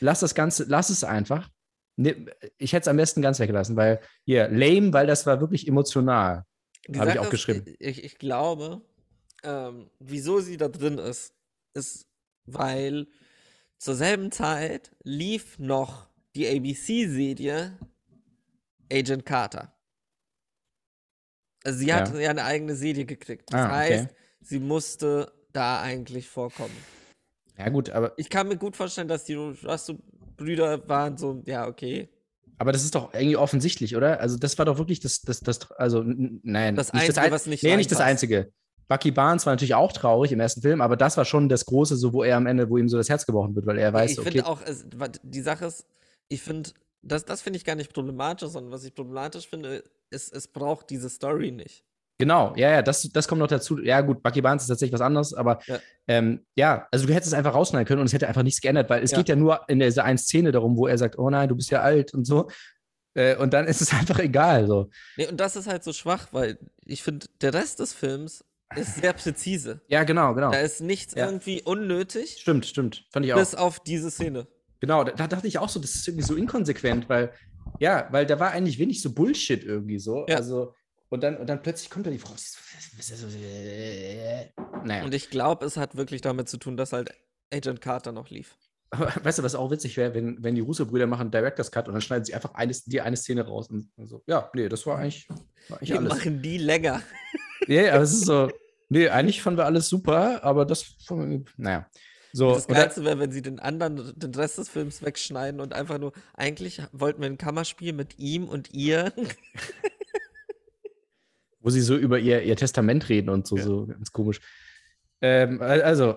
Lass das Ganze, lass es einfach. Ich hätte es am besten ganz weggelassen, weil hier, lame, weil das war wirklich emotional. Habe ich auch ist, geschrieben. Ich, ich glaube, ähm, wieso sie da drin ist, ist, weil zur selben Zeit lief noch die ABC-Serie Agent Carter. Also sie hat Ja. ja eine eigene Serie gekriegt. Das Ah, okay. Sie musste da eigentlich vorkommen. Ja, gut, aber, Ich kann mir gut vorstellen, dass die Russo-Brüder waren so, ja, okay. aber das ist doch irgendwie offensichtlich, oder? Also, das war doch wirklich das, das, das also, nein. Das Einzige, Ein- was nicht Nee, nicht das. Einzige. Bucky Barnes war natürlich auch traurig im ersten Film, aber das war schon das Große, so wo er am Ende, wo ihm so das Herz gebrochen wird, weil er weiß, ich okay, finde auch, es, die Sache ist, ich finde, das, das finde ich gar nicht problematisch, sondern was ich problematisch finde, ist, es braucht diese Story nicht. Genau, ja, ja, das, das kommt noch dazu. Ja, gut, Bucky Barnes ist tatsächlich was anderes, aber Ja. ähm, ja, also du hättest es einfach rausschneiden können und es hätte einfach nichts geändert, weil es Ja. geht ja nur in dieser einen Szene darum, wo er sagt, oh nein, du bist ja alt und so. Äh, und dann ist es einfach egal. So. Nee, und das ist halt so schwach, weil ich finde, der Rest des Films ist sehr präzise. Ja, genau, genau. Da ist nichts Ja. irgendwie unnötig, Stimmt, stimmt. Fand ich auch. bis auf diese Szene. Genau, da, da dachte ich auch so, das ist irgendwie so inkonsequent, weil, ja, weil da war eigentlich wenig so Bullshit irgendwie so. Ja. Also, und dann, und dann plötzlich kommt da die Frau. Naja. Und ich glaube, es hat wirklich damit zu tun, dass halt Agent Carter noch lief. Aber weißt du, was auch witzig wäre, wenn, wenn die Russo-Brüder machen Director's Cut und dann schneiden sie einfach eine, die eine Szene raus und so, ja, nee, das war eigentlich, war eigentlich Wir alles. machen die länger. Ja, yeah, aber es ist so, nee, eigentlich fanden wir alles super, aber das, naja. So, Das Geilste wäre, wenn sie den anderen, den Rest des Films wegschneiden und einfach nur, eigentlich wollten wir ein Kammerspiel mit ihm und ihr. wo sie so über ihr, ihr Testament reden und so, Ja. so ganz komisch. Ähm, al- also,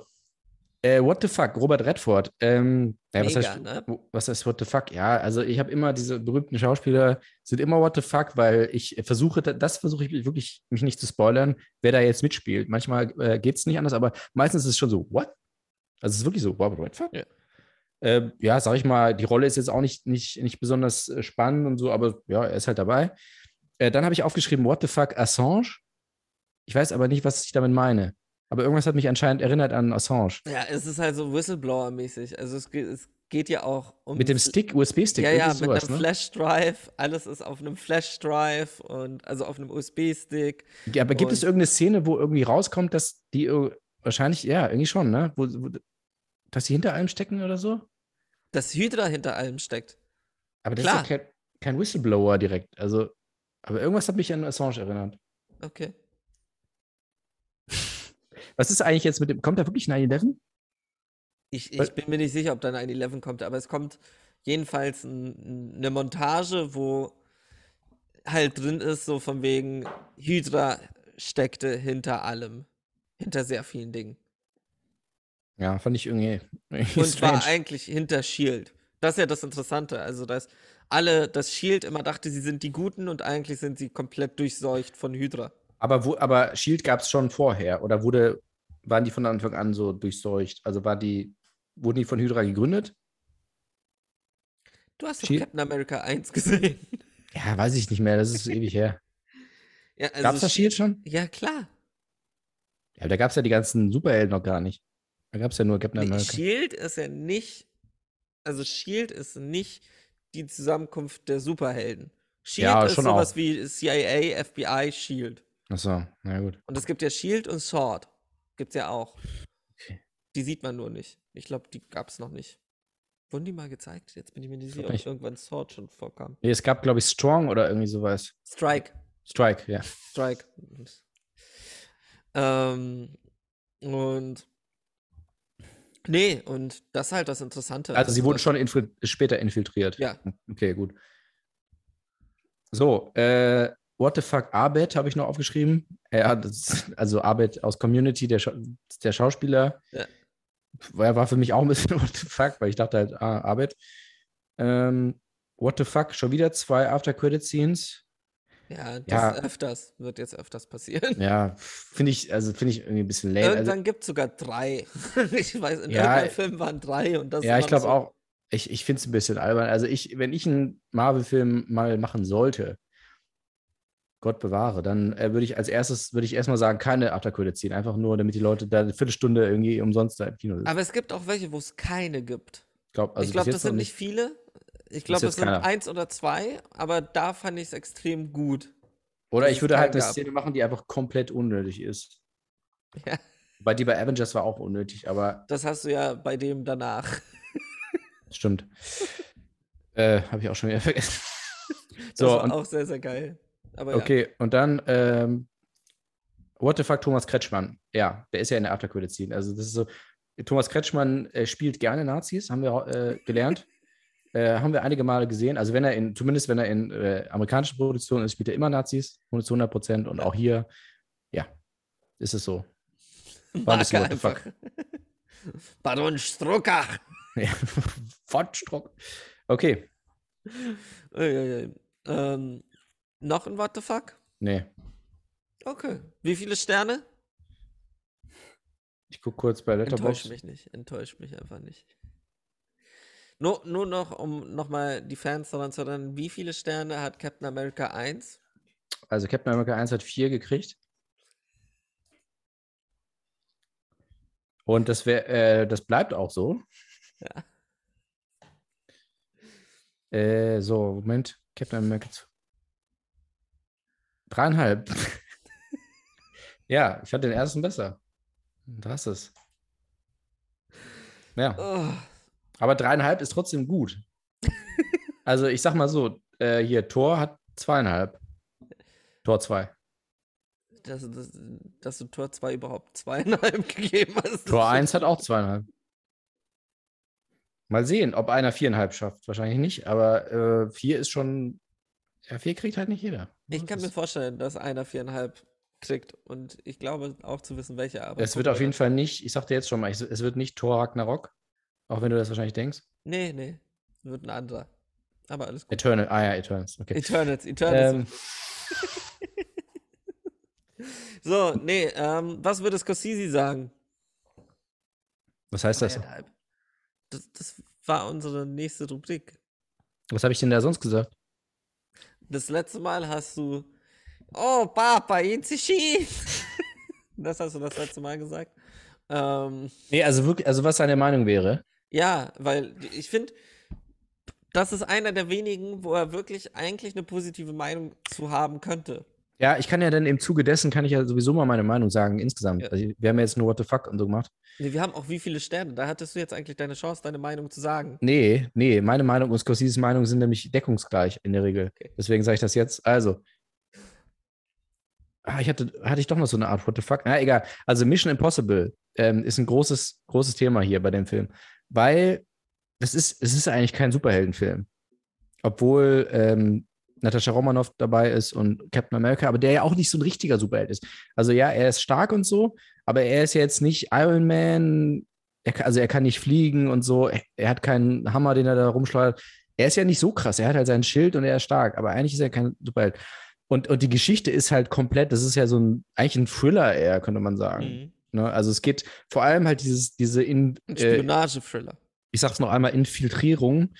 äh, what the fuck, Robert Redford. Ähm, ja, was, Mega, heißt, ne? was heißt what the fuck? Ja, also ich habe immer diese berühmten Schauspieler, sind immer what the fuck, weil ich versuche, da- das versuche ich wirklich, mich nicht zu spoilern, wer da jetzt mitspielt. Manchmal äh, geht es nicht anders, aber meistens ist es schon so, what? Also es ist wirklich so, Robert Redford? Ja. Ähm, ja, sag ich mal, die Rolle ist jetzt auch nicht, nicht, nicht besonders äh, spannend und so, aber ja, er ist halt dabei. Äh, dann habe ich aufgeschrieben, what the fuck, Assange? Ich weiß aber nicht, was ich damit meine. Aber irgendwas hat mich anscheinend erinnert an Assange. Ja, es ist halt so Whistleblower-mäßig. Also es geht, es geht ja auch um. Mit dem Stick, USB-Stick, Ja, ja, mit sowas, einem ne? Flash-Drive. Alles ist auf einem Flash-Drive und also auf einem USB-Stick. Ja, aber gibt es irgendeine Szene, wo irgendwie rauskommt, dass die wahrscheinlich, ja, irgendwie schon, ne? Wo, wo, dass sie hinter allem stecken oder so? Dass Hydra hinter allem steckt. Aber das Klar. ist ja kein, kein Whistleblower direkt. Also, aber irgendwas hat mich an Assange erinnert. Okay. Was ist eigentlich jetzt mit dem, kommt da wirklich 9-11? Ich, ich bin mir nicht sicher, ob da ein 11 kommt, aber es kommt jedenfalls ein, eine Montage, wo halt drin ist, so von wegen Hydra steckte hinter allem. Hinter sehr vielen Dingen. Ja, fand ich irgendwie, irgendwie Und war strange. eigentlich hinter Shield. Das ist ja das Interessante. Also, dass alle, das Shield immer dachte, sie sind die Guten und eigentlich sind sie komplett durchseucht von Hydra. Aber, wo, aber Shield gab es schon vorher oder wurde, waren die von Anfang an so durchseucht? Also war die, wurden die von Hydra gegründet? Du hast doch Shield- Captain America 1 gesehen. Ja, weiß ich nicht mehr, das ist ewig her. Ja, also Gab es das Shield schon? Ja, klar. Ja, da gab es ja die ganzen Superhelden noch gar nicht. Da gab es ja nur Captain Nee, America. Shield ist ja nicht, also Shield ist nicht die Zusammenkunft der Superhelden. Shield Ja, ist sowas auch. wie CIA, FBI, Shield. Achso, na gut. Und es gibt ja Shield und Sword. Gibt's ja auch. Okay. Die sieht man nur nicht. Ich glaube, die gab's noch nicht. Wurden die mal gezeigt? Jetzt bin ich mir nicht Ich sicher, ob nicht. irgendwann Sword schon vorkam. Nee, es gab, glaube ich, Strong oder irgendwie sowas. Strike. Strike, ja. Strike. Ähm, und nee, und das ist halt das Interessante. Also sie wurden das- schon infil später infiltriert. Ja. Okay, gut. So, äh, what the fuck, Abed habe ich noch aufgeschrieben. Ja, das, also Abed aus Community, der, Scha der Schauspieler. Ja. Er war für mich auch ein bisschen what the fuck, weil ich dachte halt, ah, Abed. Ähm, what the fuck, schon wieder zwei After-Credit-Scenes. Ja, das Ja. öfters, wird jetzt öfters passieren. Ja, finde ich, also finde ich irgendwie ein bisschen lame. Also, Irgendwann gibt es sogar drei. ich weiß, in Ja, irgendeinem Film waren drei und das Ja, ich glaube so- auch. Ich, ich finde es ein bisschen albern. Also ich, wenn ich einen Marvel-Film mal machen sollte, Gott bewahre, dann äh, würde ich als erstes, würde ich erstmal sagen, keine Aftercredit ziehen. Einfach nur, damit die Leute da eine Viertelstunde irgendwie umsonst da im Kino sind. Aber es gibt auch welche, wo es keine gibt. Ich glaube, also ich glaube, das sind nicht viele. Ich glaube, es sind keiner. eins oder zwei, aber da fand ich es extrem gut. Oder ich würde halt eine gab. Szene machen, die einfach komplett unnötig ist. Ja, Bei die bei Avengers war auch unnötig, aber das hast du ja bei dem danach. stimmt. Äh, habe ich auch schon wieder vergessen. Das so, war und, auch sehr, sehr geil. Aber ja. okay, und dann, ähm, what the fuck, Thomas Kretschmann. Ja, der ist ja in der Aftercredit-Scene. Also, das ist so, Thomas Kretschmann äh, spielt gerne Nazis, haben wir äh, gelernt. Äh, haben wir einige Male gesehen. Also, wenn er in, zumindest wenn er in äh, amerikanischen Produktionen ist, spielt er immer Nazis, 100 Prozent. Und auch hier, ja, ist es so. War ein bisschen Mag what the fuck. einfach. Baron Strucker. Ja, Fortstruck. Okay, Uiuiui. Ähm, noch ein What the fuck? nee. Okay. Wie viele Sterne? Ich gucke kurz bei Enttäusch Letterboxd. mich nicht. Enttäusch mich einfach nicht. Nur, nur noch, um nochmal die Fans daran zu erinnern, wie viele Sterne hat Captain America 1? Also Captain America 1 hat 4 gekriegt. Und das, wär, äh, das bleibt auch so. Ja. Äh, so, Moment. Captain America. z- Dreieinhalb. ja, ich fand den ersten besser. Da hast es. Ja, Oh, aber dreieinhalb ist trotzdem gut. also ich sag mal so, äh, hier, Tor hat zweieinhalb. Tor zwei. dass, dass, dass du Tor 2 überhaupt zweieinhalb gegeben hast. Tor 1 hat auch zweieinhalb. Mal sehen, ob einer viereinhalb schafft. Wahrscheinlich nicht, aber äh, vier ist schon. Ja, vier kriegt halt nicht jeder. Ich kann mir vorstellen, dass einer viereinhalb kriegt und ich glaube auch zu wissen, welcher. Aber Es wird auf jeden. Fall nicht, ich sag dir jetzt schon mal, es wird nicht Thor Ragnarok. Auch wenn du das wahrscheinlich denkst. Nee, nee. Wird ein anderer. Aber alles gut. Eternal, ah ja, Eternals, okay. Eternals, Eternals. Ähm, so, nee, ähm, was würde Scorsese sagen? was heißt das? Das, das war unsere nächste Rubrik. Was habe ich denn da sonst gesagt? Das letzte Mal hast du. Oh, Papa, Itzishi! das hast du das letzte Mal gesagt. Ähm, Nee, also wirklich, also was seine Meinung wäre. Ja, weil ich finde, das ist einer der wenigen, wo er wirklich eigentlich eine positive Meinung zu haben könnte. Ja, ich kann ja dann im Zuge dessen, kann ich ja sowieso mal meine Meinung sagen, insgesamt. Ja. Also, wir haben ja jetzt nur What the fuck und so gemacht. Nee, wir haben auch wie viele Sterne. Da hattest du jetzt eigentlich deine Chance, deine Meinung zu sagen. Nee, nee, meine Meinung und Scorseses Meinung sind nämlich deckungsgleich in der Regel. Okay. Deswegen sage ich das jetzt. Also. Ah, ich hatte, hatte ich doch noch so eine Art What the fuck. Na, egal. Also Mission Impossible ähm, ist ein großes, großes Thema hier bei dem Film. Weil das ist, es ist eigentlich kein Superheldenfilm. Obwohl ähm, Natascha Romanoff dabei ist und Captain America, aber der ja auch nicht so ein richtiger Superheld ist. Also ja, er ist stark und so, aber er ist jetzt nicht Iron Man, er, also er kann nicht fliegen und so, er, er hat keinen Hammer, den er da rumschleudert. Er ist ja nicht so krass, er hat halt sein Schild und er ist stark, aber eigentlich ist er kein Superheld. Und, und die Geschichte ist halt komplett, das ist ja so ein, eigentlich ein Thriller eher, könnte man sagen. Mhm. Ne? Also es geht vor allem halt dieses, diese, in, äh, Spionage-Thriller. ich sag's noch einmal, Infiltrierung,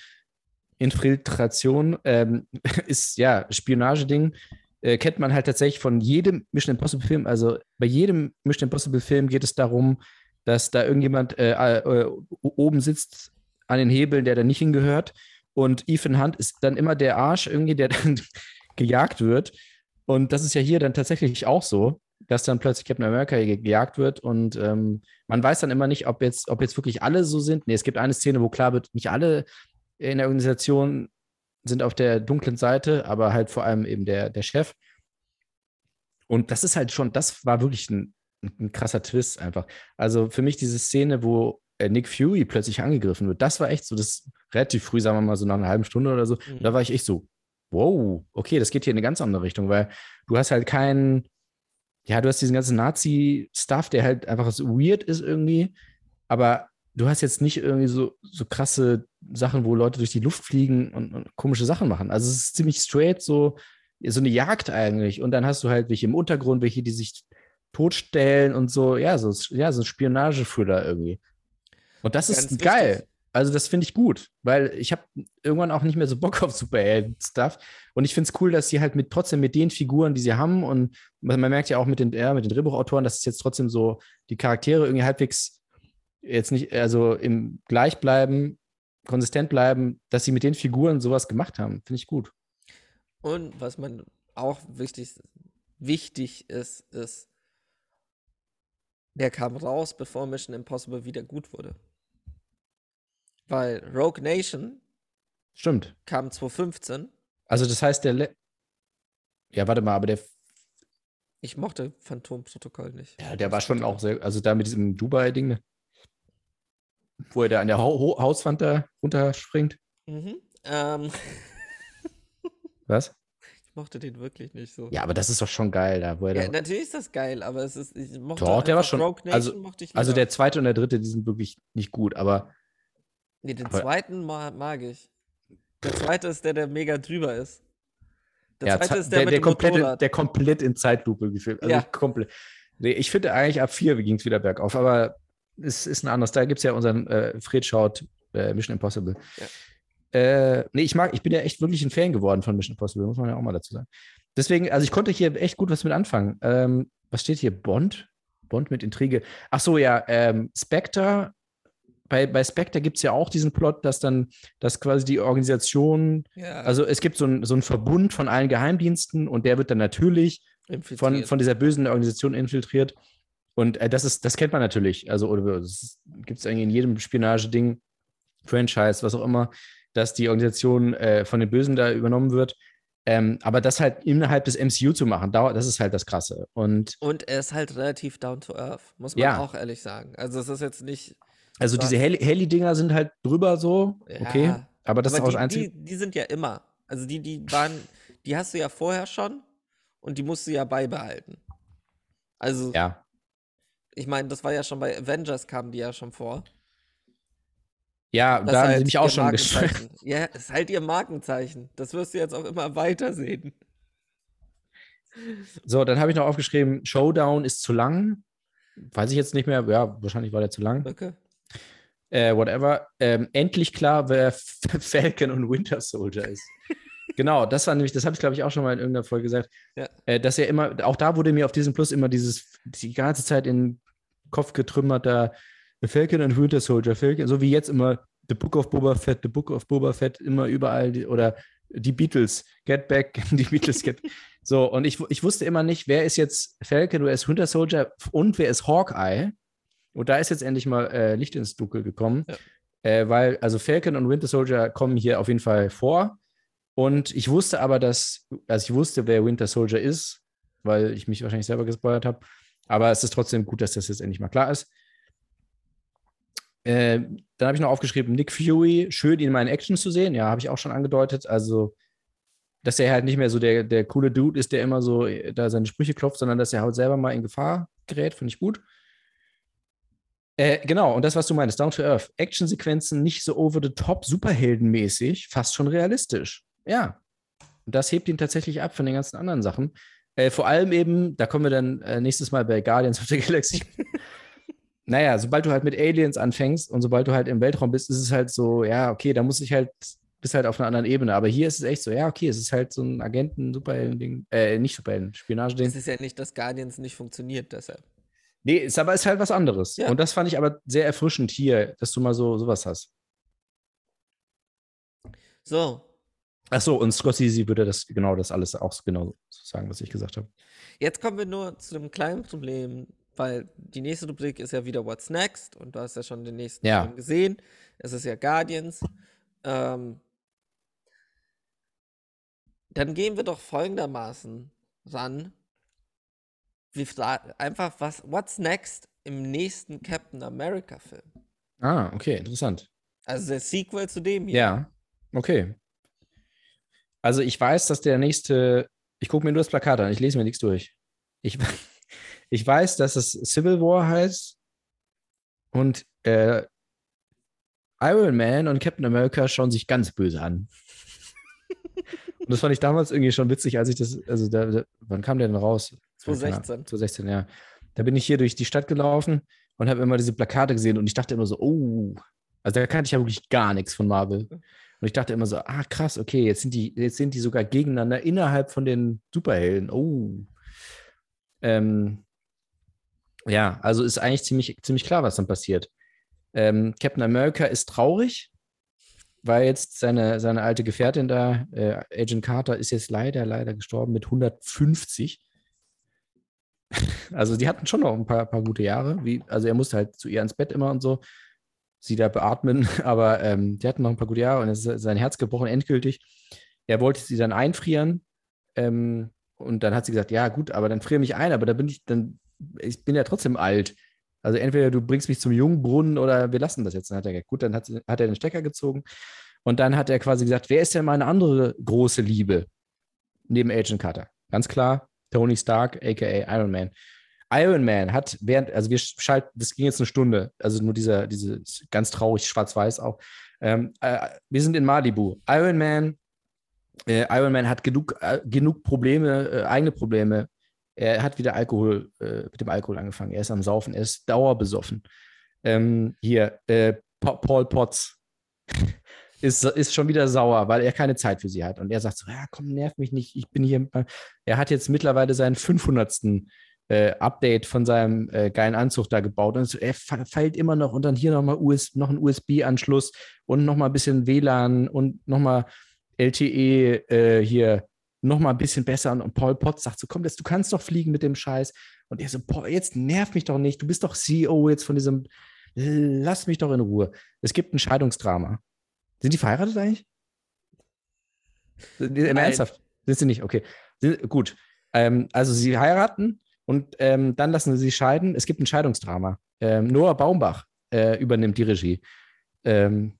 Infiltration ähm, ist ja Spionageding. Äh, kennt man halt tatsächlich von jedem Mission Impossible Film. Also bei jedem Mission Impossible Film geht es darum, dass da irgendjemand äh, äh, oben sitzt an den Hebeln, der da nicht hingehört. Und Ethan Hunt ist dann immer der Arsch irgendwie, der dann gejagt wird. Und das ist ja hier dann tatsächlich auch so, dass dann plötzlich Captain America ge- gejagt wird und ähm, man weiß dann immer nicht, ob jetzt, ob jetzt wirklich alle so sind. Nee, es gibt eine Szene, wo klar wird, nicht alle in der Organisation sind auf der dunklen Seite, aber halt vor allem eben der, der Chef. Und das ist halt schon, das war wirklich ein, ein krasser Twist einfach. Also für mich diese Szene, wo äh, Nick Fury plötzlich angegriffen wird, das war echt so, das relativ früh, sagen wir mal so nach einer halben Stunde oder so. Mhm. Da war ich echt so, wow, okay, das geht hier in eine ganz andere Richtung, weil du hast halt keinen, ja, du hast diesen ganzen Nazi-Stuff, der halt einfach so weird ist irgendwie, aber du hast jetzt nicht irgendwie so, so krasse Sachen, wo Leute durch die Luft fliegen und, und komische Sachen machen. Also es ist ziemlich straight so, so eine Jagd eigentlich. Und dann hast du halt welche im Untergrund, welche, die sich totstellen und so, ja, so, ja, so ein Spionage-Thriller irgendwie. Und das Ganz ist geil. wichtig. Also das finde ich gut, weil ich habe irgendwann auch nicht mehr so Bock auf Superhelden-Stuff. Und ich finde es cool, dass sie halt mit trotzdem mit den Figuren, die sie haben, und man, merkt ja auch mit den, ja, mit den Drehbuchautoren, dass es jetzt trotzdem so die Charaktere irgendwie halbwegs jetzt nicht, also im gleich bleiben, konsistent bleiben, dass sie mit den Figuren sowas gemacht haben. Finde ich gut. Und was man auch wichtig, wichtig ist, ist, der kam raus, bevor Mission Impossible wieder gut wurde. Weil Rogue Nation Stimmt. kam 2015. Also das heißt, der. Le ja, warte mal, aber der, Ich mochte Phantomprotokoll nicht. ja, der war schon auch sehr. Also da mit diesem Dubai-Ding, ne? wo er da an der Ho- Hauswand da runterspringt. Mhm. Ähm, Was? ich mochte den wirklich nicht so. Ja, aber das ist doch schon geil, da, wo er Ja, da. natürlich ist das geil, aber es ist, ich mochte Doch, der war schon- Rogue also- Also der zweite und der dritte, die sind wirklich nicht gut, aber Nee, den aber- zweiten ma mag ich. Der zweite ist der, der mega drüber ist. Der ja, zweite ist der, der, mit der, dem komplett, in- Motorrad. der komplett in Zeitlupe gefilmt. Also Ja. komplett. Nee, ich finde eigentlich ab vier ging es wieder bergauf, aber es ist ein anderes. Da gibt es ja unseren äh, Fred Schaut äh, Mission Impossible. Äh, nee, ich mag, ich bin ja echt wirklich ein Fan geworden von Mission Impossible, muss man ja auch mal dazu sagen. Deswegen, also ich konnte hier echt gut was mit anfangen. Ähm, was steht hier? Bond? Bond mit Intrige. Ach so, ja, ähm, Spectre. Bei, bei Spectre gibt es ja auch diesen Plot, dass dann, dass quasi die Organisation ja, also es gibt so einen so einen Verbund von allen Geheimdiensten und der wird dann natürlich von, von dieser bösen Organisation infiltriert. Und äh, das ist, das kennt man natürlich. Also, oder gibt es eigentlich in jedem Spionage-Ding, Franchise, was auch immer, dass die Organisation äh, von den Bösen da übernommen wird. Ähm, aber das halt innerhalb des MCU zu machen, das ist halt das Krasse. Und Und er ist halt relativ down to earth, muss man Ja. auch ehrlich sagen. Also es ist jetzt nicht. Also diese Heli- Heli-Dinger sind halt drüber so, okay. Ja, Aber das aber ist auch das die, Einzige. die, die sind ja immer. Also die, die waren, die hast du ja vorher schon und die musst du ja beibehalten. Also, ja. ich meine, das war ja schon bei Avengers kamen die ja schon vor. Ja, Das da haben halt sie mich auch schon gestört. Ja, ist halt ihr Markenzeichen. Das wirst du jetzt auch immer weiter sehen. So, dann habe ich noch aufgeschrieben, Showdown ist zu lang. Weiß ich jetzt nicht mehr. Ja, wahrscheinlich war der zu lang. Okay. Äh, whatever. Ähm, endlich klar, wer Falcon und Winter Soldier ist. genau, das war nämlich, das habe ich glaube ich auch schon mal in irgendeiner Folge gesagt, Ja. äh, dass er immer, auch da wurde mir auf diesem Plus immer dieses, die ganze Zeit in den Kopf getrümmert, da Falcon und Winter Soldier, Falcon, so wie jetzt immer The Book of Boba Fett, The Book of Boba Fett, immer überall, die, oder die Beatles, Get Back, die Beatles, Get So, und ich, ich wusste immer nicht, wer ist jetzt Falcon, wer ist Winter Soldier und wer ist Hawkeye. Und da ist jetzt endlich mal äh, Licht ins Dunkel gekommen. Ja. Äh, weil, also Falcon und Winter Soldier kommen hier auf jeden Fall vor. Und ich wusste aber, dass, also ich wusste, wer Winter Soldier ist, weil ich mich wahrscheinlich selber gespoilert habe. Aber es ist trotzdem gut, dass das jetzt endlich mal klar ist. Äh, dann habe ich noch aufgeschrieben, Nick Fury, schön ihn mal in Action zu sehen. Ja, habe ich auch schon angedeutet. Also, dass er halt nicht mehr so der, der coole Dude ist, der immer so äh, da seine Sprüche klopft, sondern dass er halt selber mal in Gefahr gerät, finde ich gut. Äh, genau, und das, was du meinst, Down to Earth. Actionsequenzen nicht so over the top, superheldenmäßig, fast schon realistisch. Ja. Und das hebt ihn tatsächlich ab von den ganzen anderen Sachen. Äh, vor allem eben, da kommen wir dann äh, nächstes Mal bei Guardians of the Galaxy. naja, sobald du halt mit Aliens anfängst und sobald du halt im Weltraum bist, ist es halt so, ja, okay, da muss ich halt, bist halt auf einer anderen Ebene. Aber hier ist es echt so, ja, okay, es ist halt so ein Agenten-Superhelden-Ding, äh, nicht Superhelden, Spionageding. Es ist ja nicht, dass Guardians nicht funktioniert, deshalb. Nee, ist aber ist halt was anderes. Ja. Und das fand ich aber sehr erfrischend hier, dass du mal so sowas hast. So, Ach so, und Scorsese würde das genau das alles auch genau so sagen, was ich gesagt habe. jetzt kommen wir nur zu einem kleinen Problem, weil die nächste Rubrik ist ja wieder What's Next und du hast ja schon den nächsten Ja. Film gesehen. Es ist ja Guardians. Ähm, dann gehen wir doch folgendermaßen ran. Wir fragen einfach, was, what's next im nächsten Captain America-Film? Ah, okay, interessant. Also der Sequel zu dem hier. Ja, okay. Also ich weiß, dass der nächste, ich gucke mir nur das Plakat an, ich lese mir nichts durch. Ich, ich weiß, dass es Civil War heißt und äh, Iron Man und Captain America schauen sich ganz böse an. und das fand ich damals irgendwie schon witzig, als ich das, also da, da, wann kam der denn raus? 2016. 2016, ja. Da bin ich hier durch die Stadt gelaufen und habe immer diese Plakate gesehen und ich dachte immer so, oh, also da kannte ich ja wirklich gar nichts von Marvel. Und ich dachte immer so, ah, krass, okay, jetzt sind die, jetzt sind die sogar gegeneinander innerhalb von den Superhelden. Oh. Ähm, ja, also ist eigentlich ziemlich, ziemlich klar, was dann passiert. Ähm, Captain America ist traurig, weil jetzt seine, seine alte Gefährtin da, äh, Agent Carter, ist jetzt leider, leider gestorben mit 150. Also die hatten schon noch ein paar, paar gute Jahre. Wie, also er musste halt zu ihr ins Bett immer und so. sie da beatmen, aber ähm, die hatten noch ein paar gute Jahre und es ist sein Herz gebrochen, endgültig. Er wollte sie dann einfrieren ähm, und dann hat sie gesagt, ja gut, aber dann friere mich ein, aber da bin ich, dann, ich bin ja trotzdem alt. Also entweder du bringst mich zum Jungbrunnen oder wir lassen das jetzt. Dann hat er gesagt, gut, dann hat, hat er den Stecker gezogen und dann hat er quasi gesagt, wer ist denn meine andere große Liebe neben Agent Carter? Ganz klar, Tony Stark, aka Iron Man. Iron Man hat während, also wir schalten, das ging jetzt eine Stunde, also nur dieser, diese ganz traurig schwarz-weiß auch. Ähm, äh, wir sind in Malibu. Iron Man, äh, Iron Man hat genug, äh, genug Probleme, äh, eigene Probleme. Er hat wieder Alkohol, äh, mit dem Alkohol angefangen. Er ist am Saufen, er ist dauerbesoffen. Ähm, hier, äh, Paul Potts ist, ist schon wieder sauer, weil er keine Zeit für sie hat. Und er sagt so, ja, komm, nerv mich nicht, ich bin hier. Er hat jetzt mittlerweile seinen 500 äh, Update von seinem äh, geilen Anzug da gebaut. Und so, er feilt immer noch und dann hier nochmal US, noch ein USB-Anschluss und nochmal ein bisschen WLAN und nochmal LTE äh, hier nochmal ein bisschen besser. Und Paul Potts sagt so, komm, jetzt, du kannst doch fliegen mit dem Scheiß. Und er so, boah, jetzt nerv mich doch nicht. Du bist doch CEO jetzt von diesem, lass mich doch in Ruhe. Es gibt ein Scheidungsdrama. Sind die verheiratet eigentlich? Nein. Ernsthaft? Sind sie nicht? Okay. Gut. Ähm, also sie heiraten und ähm, dann lassen sie sich scheiden. Es gibt ein Scheidungsdrama. Ähm, Noah Baumbach äh, übernimmt die Regie. Ähm,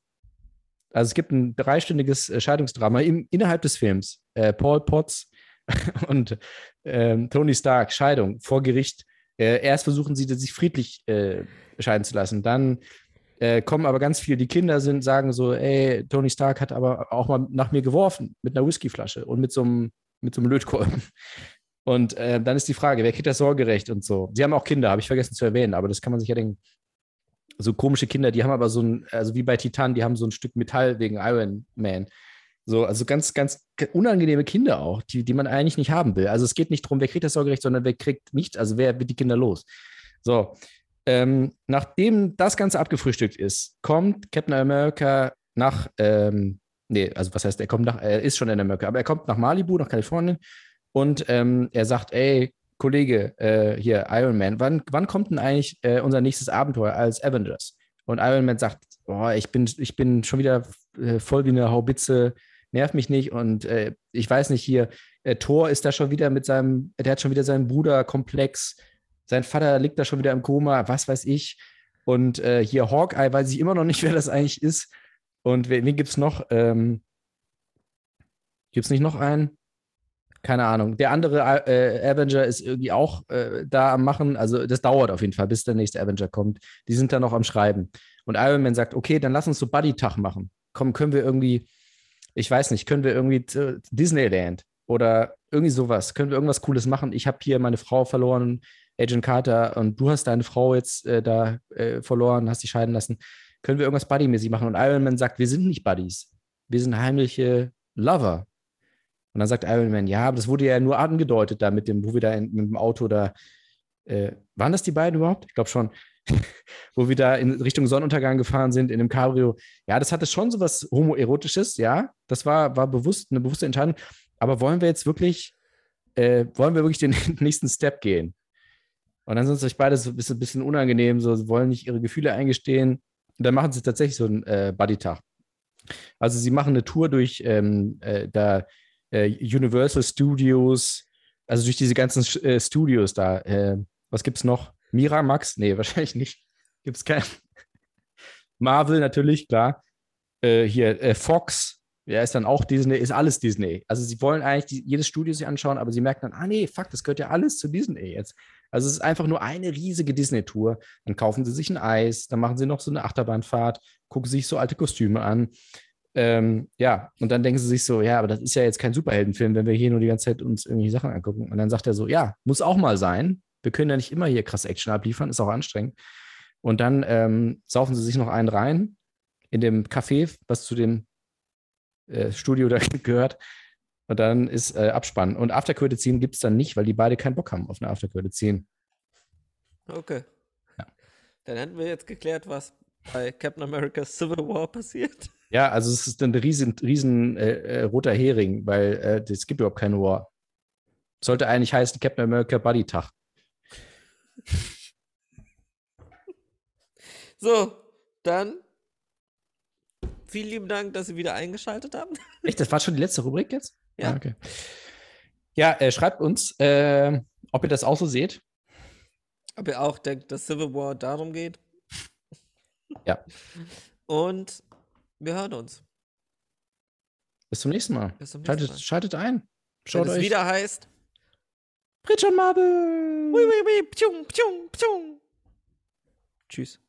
also es gibt ein dreistündiges äh, Scheidungsdrama im, innerhalb des Films. Äh, Paul Potts und ähm, Tony Stark, Scheidung vor Gericht. Äh, erst versuchen sie, sich friedlich äh, scheiden zu lassen. Dann äh, kommen aber ganz viele, die Kinder sind, sagen so, ey, Tony Stark hat aber auch mal nach mir geworfen mit einer Whiskyflasche und mit so einem, mit so einem Lötkolben. Und äh, dann ist die Frage, wer kriegt das Sorgerecht und so. Sie haben auch Kinder, habe ich vergessen zu erwähnen, aber das kann man sich ja denken. So komische Kinder, die haben aber so ein, also wie bei Titan, die haben so ein Stück Metall wegen Iron Man. So, also ganz, ganz unangenehme Kinder auch, die, die man eigentlich nicht haben will. Also es geht nicht darum, wer kriegt das Sorgerecht, sondern wer kriegt nicht, also wer wird die Kinder los. So, ähm, nachdem das Ganze abgefrühstückt ist, kommt Captain America nach, ähm, nee, also was heißt, er kommt nach, er ist schon in Amerika, aber er kommt nach Malibu, nach Kalifornien und ähm, er sagt, ey, Kollege, äh, hier, Iron Man, wann, wann kommt denn eigentlich äh, unser nächstes Abenteuer als Avengers? Und Iron Man sagt, boah, ich bin, ich bin schon wieder äh, voll wie eine Haubitze, nerv mich nicht und äh, ich weiß nicht, hier, äh, Thor ist da schon wieder mit seinem, der hat schon wieder seinen Bruder komplex, sein Vater liegt da schon wieder im Koma, was weiß ich. Und äh, hier Hawkeye weiß ich immer noch nicht, wer das eigentlich ist. Und wen, wen gibt es noch? Ähm, gibt es nicht noch einen? keine Ahnung. Der andere äh, Avenger ist irgendwie auch äh, da am Machen. Also das dauert auf jeden Fall, bis der nächste Avenger kommt. Die sind da noch am Schreiben. Und Iron Man sagt, okay, dann lass uns so Buddy-Tag machen. Komm, können wir irgendwie, ich weiß nicht, können wir irgendwie Disneyland oder irgendwie sowas, können wir irgendwas Cooles machen? Ich habe hier meine Frau verloren, Agent Carter, und du hast deine Frau jetzt äh, da äh, verloren, hast dich scheiden lassen. Können wir irgendwas Buddy-mäßig machen? Und Iron Man sagt, wir sind nicht Buddies. Wir sind heimliche Lover. Und dann sagt Iron Man, ja, aber das wurde ja nur angedeutet da mit dem, wo wir da in, mit dem Auto da, äh, waren das die beiden überhaupt? Ich glaube schon. wo wir da in Richtung Sonnenuntergang gefahren sind, in einem Cabrio. Ja, das hatte schon so was Homoerotisches, ja. Das war, war bewusst, eine bewusste Entscheidung. Aber wollen wir jetzt wirklich, äh, wollen wir wirklich den nächsten Step gehen? Und dann sind es euch beide so ein bisschen, unangenehm, so wollen nicht ihre Gefühle eingestehen. Und dann machen sie tatsächlich so einen äh, Buddy-Tag. Also sie machen eine Tour durch ähm, äh, da äh, Universal Studios, also durch diese ganzen äh, Studios da. Äh, was es noch? Miramax? Nee, wahrscheinlich nicht. Gibt es kein. Marvel natürlich, klar. Äh, hier, äh, Fox, ja, ist dann auch Disney, ist alles Disney. Also sie wollen eigentlich die, jedes Studio sich anschauen, aber sie merken dann, ah nee, fuck, das gehört ja alles zu Disney jetzt. Also es ist einfach nur eine riesige Disney-Tour. Dann kaufen sie sich ein Eis, dann machen sie noch so eine Achterbahnfahrt, gucken sich so alte Kostüme an. Ähm, ja, und dann denken sie sich so, ja, aber das ist ja jetzt kein Superheldenfilm, wenn wir hier nur die ganze Zeit uns irgendwelche Sachen angucken. Und dann sagt er so, ja, muss auch mal sein. Wir können ja nicht immer hier krass Action abliefern, ist auch anstrengend. Und dann ähm, saufen sie sich noch einen rein in dem Café, was zu dem äh, Studio da gehört. Und dann ist äh, Abspann. Und Aftercredit ziehen gibt es dann nicht, weil die beide keinen Bock haben auf eine Aftercredit ziehen. Okay. Ja. Dann hätten wir jetzt geklärt, was bei Captain America Civil War passiert. Ja, also es ist ein riesen, riesen äh, äh, roter Hering, weil äh, es gibt überhaupt keine War. Sollte eigentlich heißen Captain America Buddy Tag. So, dann vielen lieben Dank, dass Sie wieder eingeschaltet haben. Echt, das war schon die letzte Rubrik jetzt? Ja. Ah, okay. Ja, äh, schreibt uns, äh, ob ihr das auch so seht. Ob ihr auch denkt, dass Civil War darum geht. Ja. Und wir hören uns. Bis zum nächsten Mal. Bis zum nächsten Schaltet, Mal. schaltet ein. Schaut Wenn es euch wieder heißt. Bridge und Marble. Hui, hui, hui, ptschung, ptschung, ptschung. Tschüss.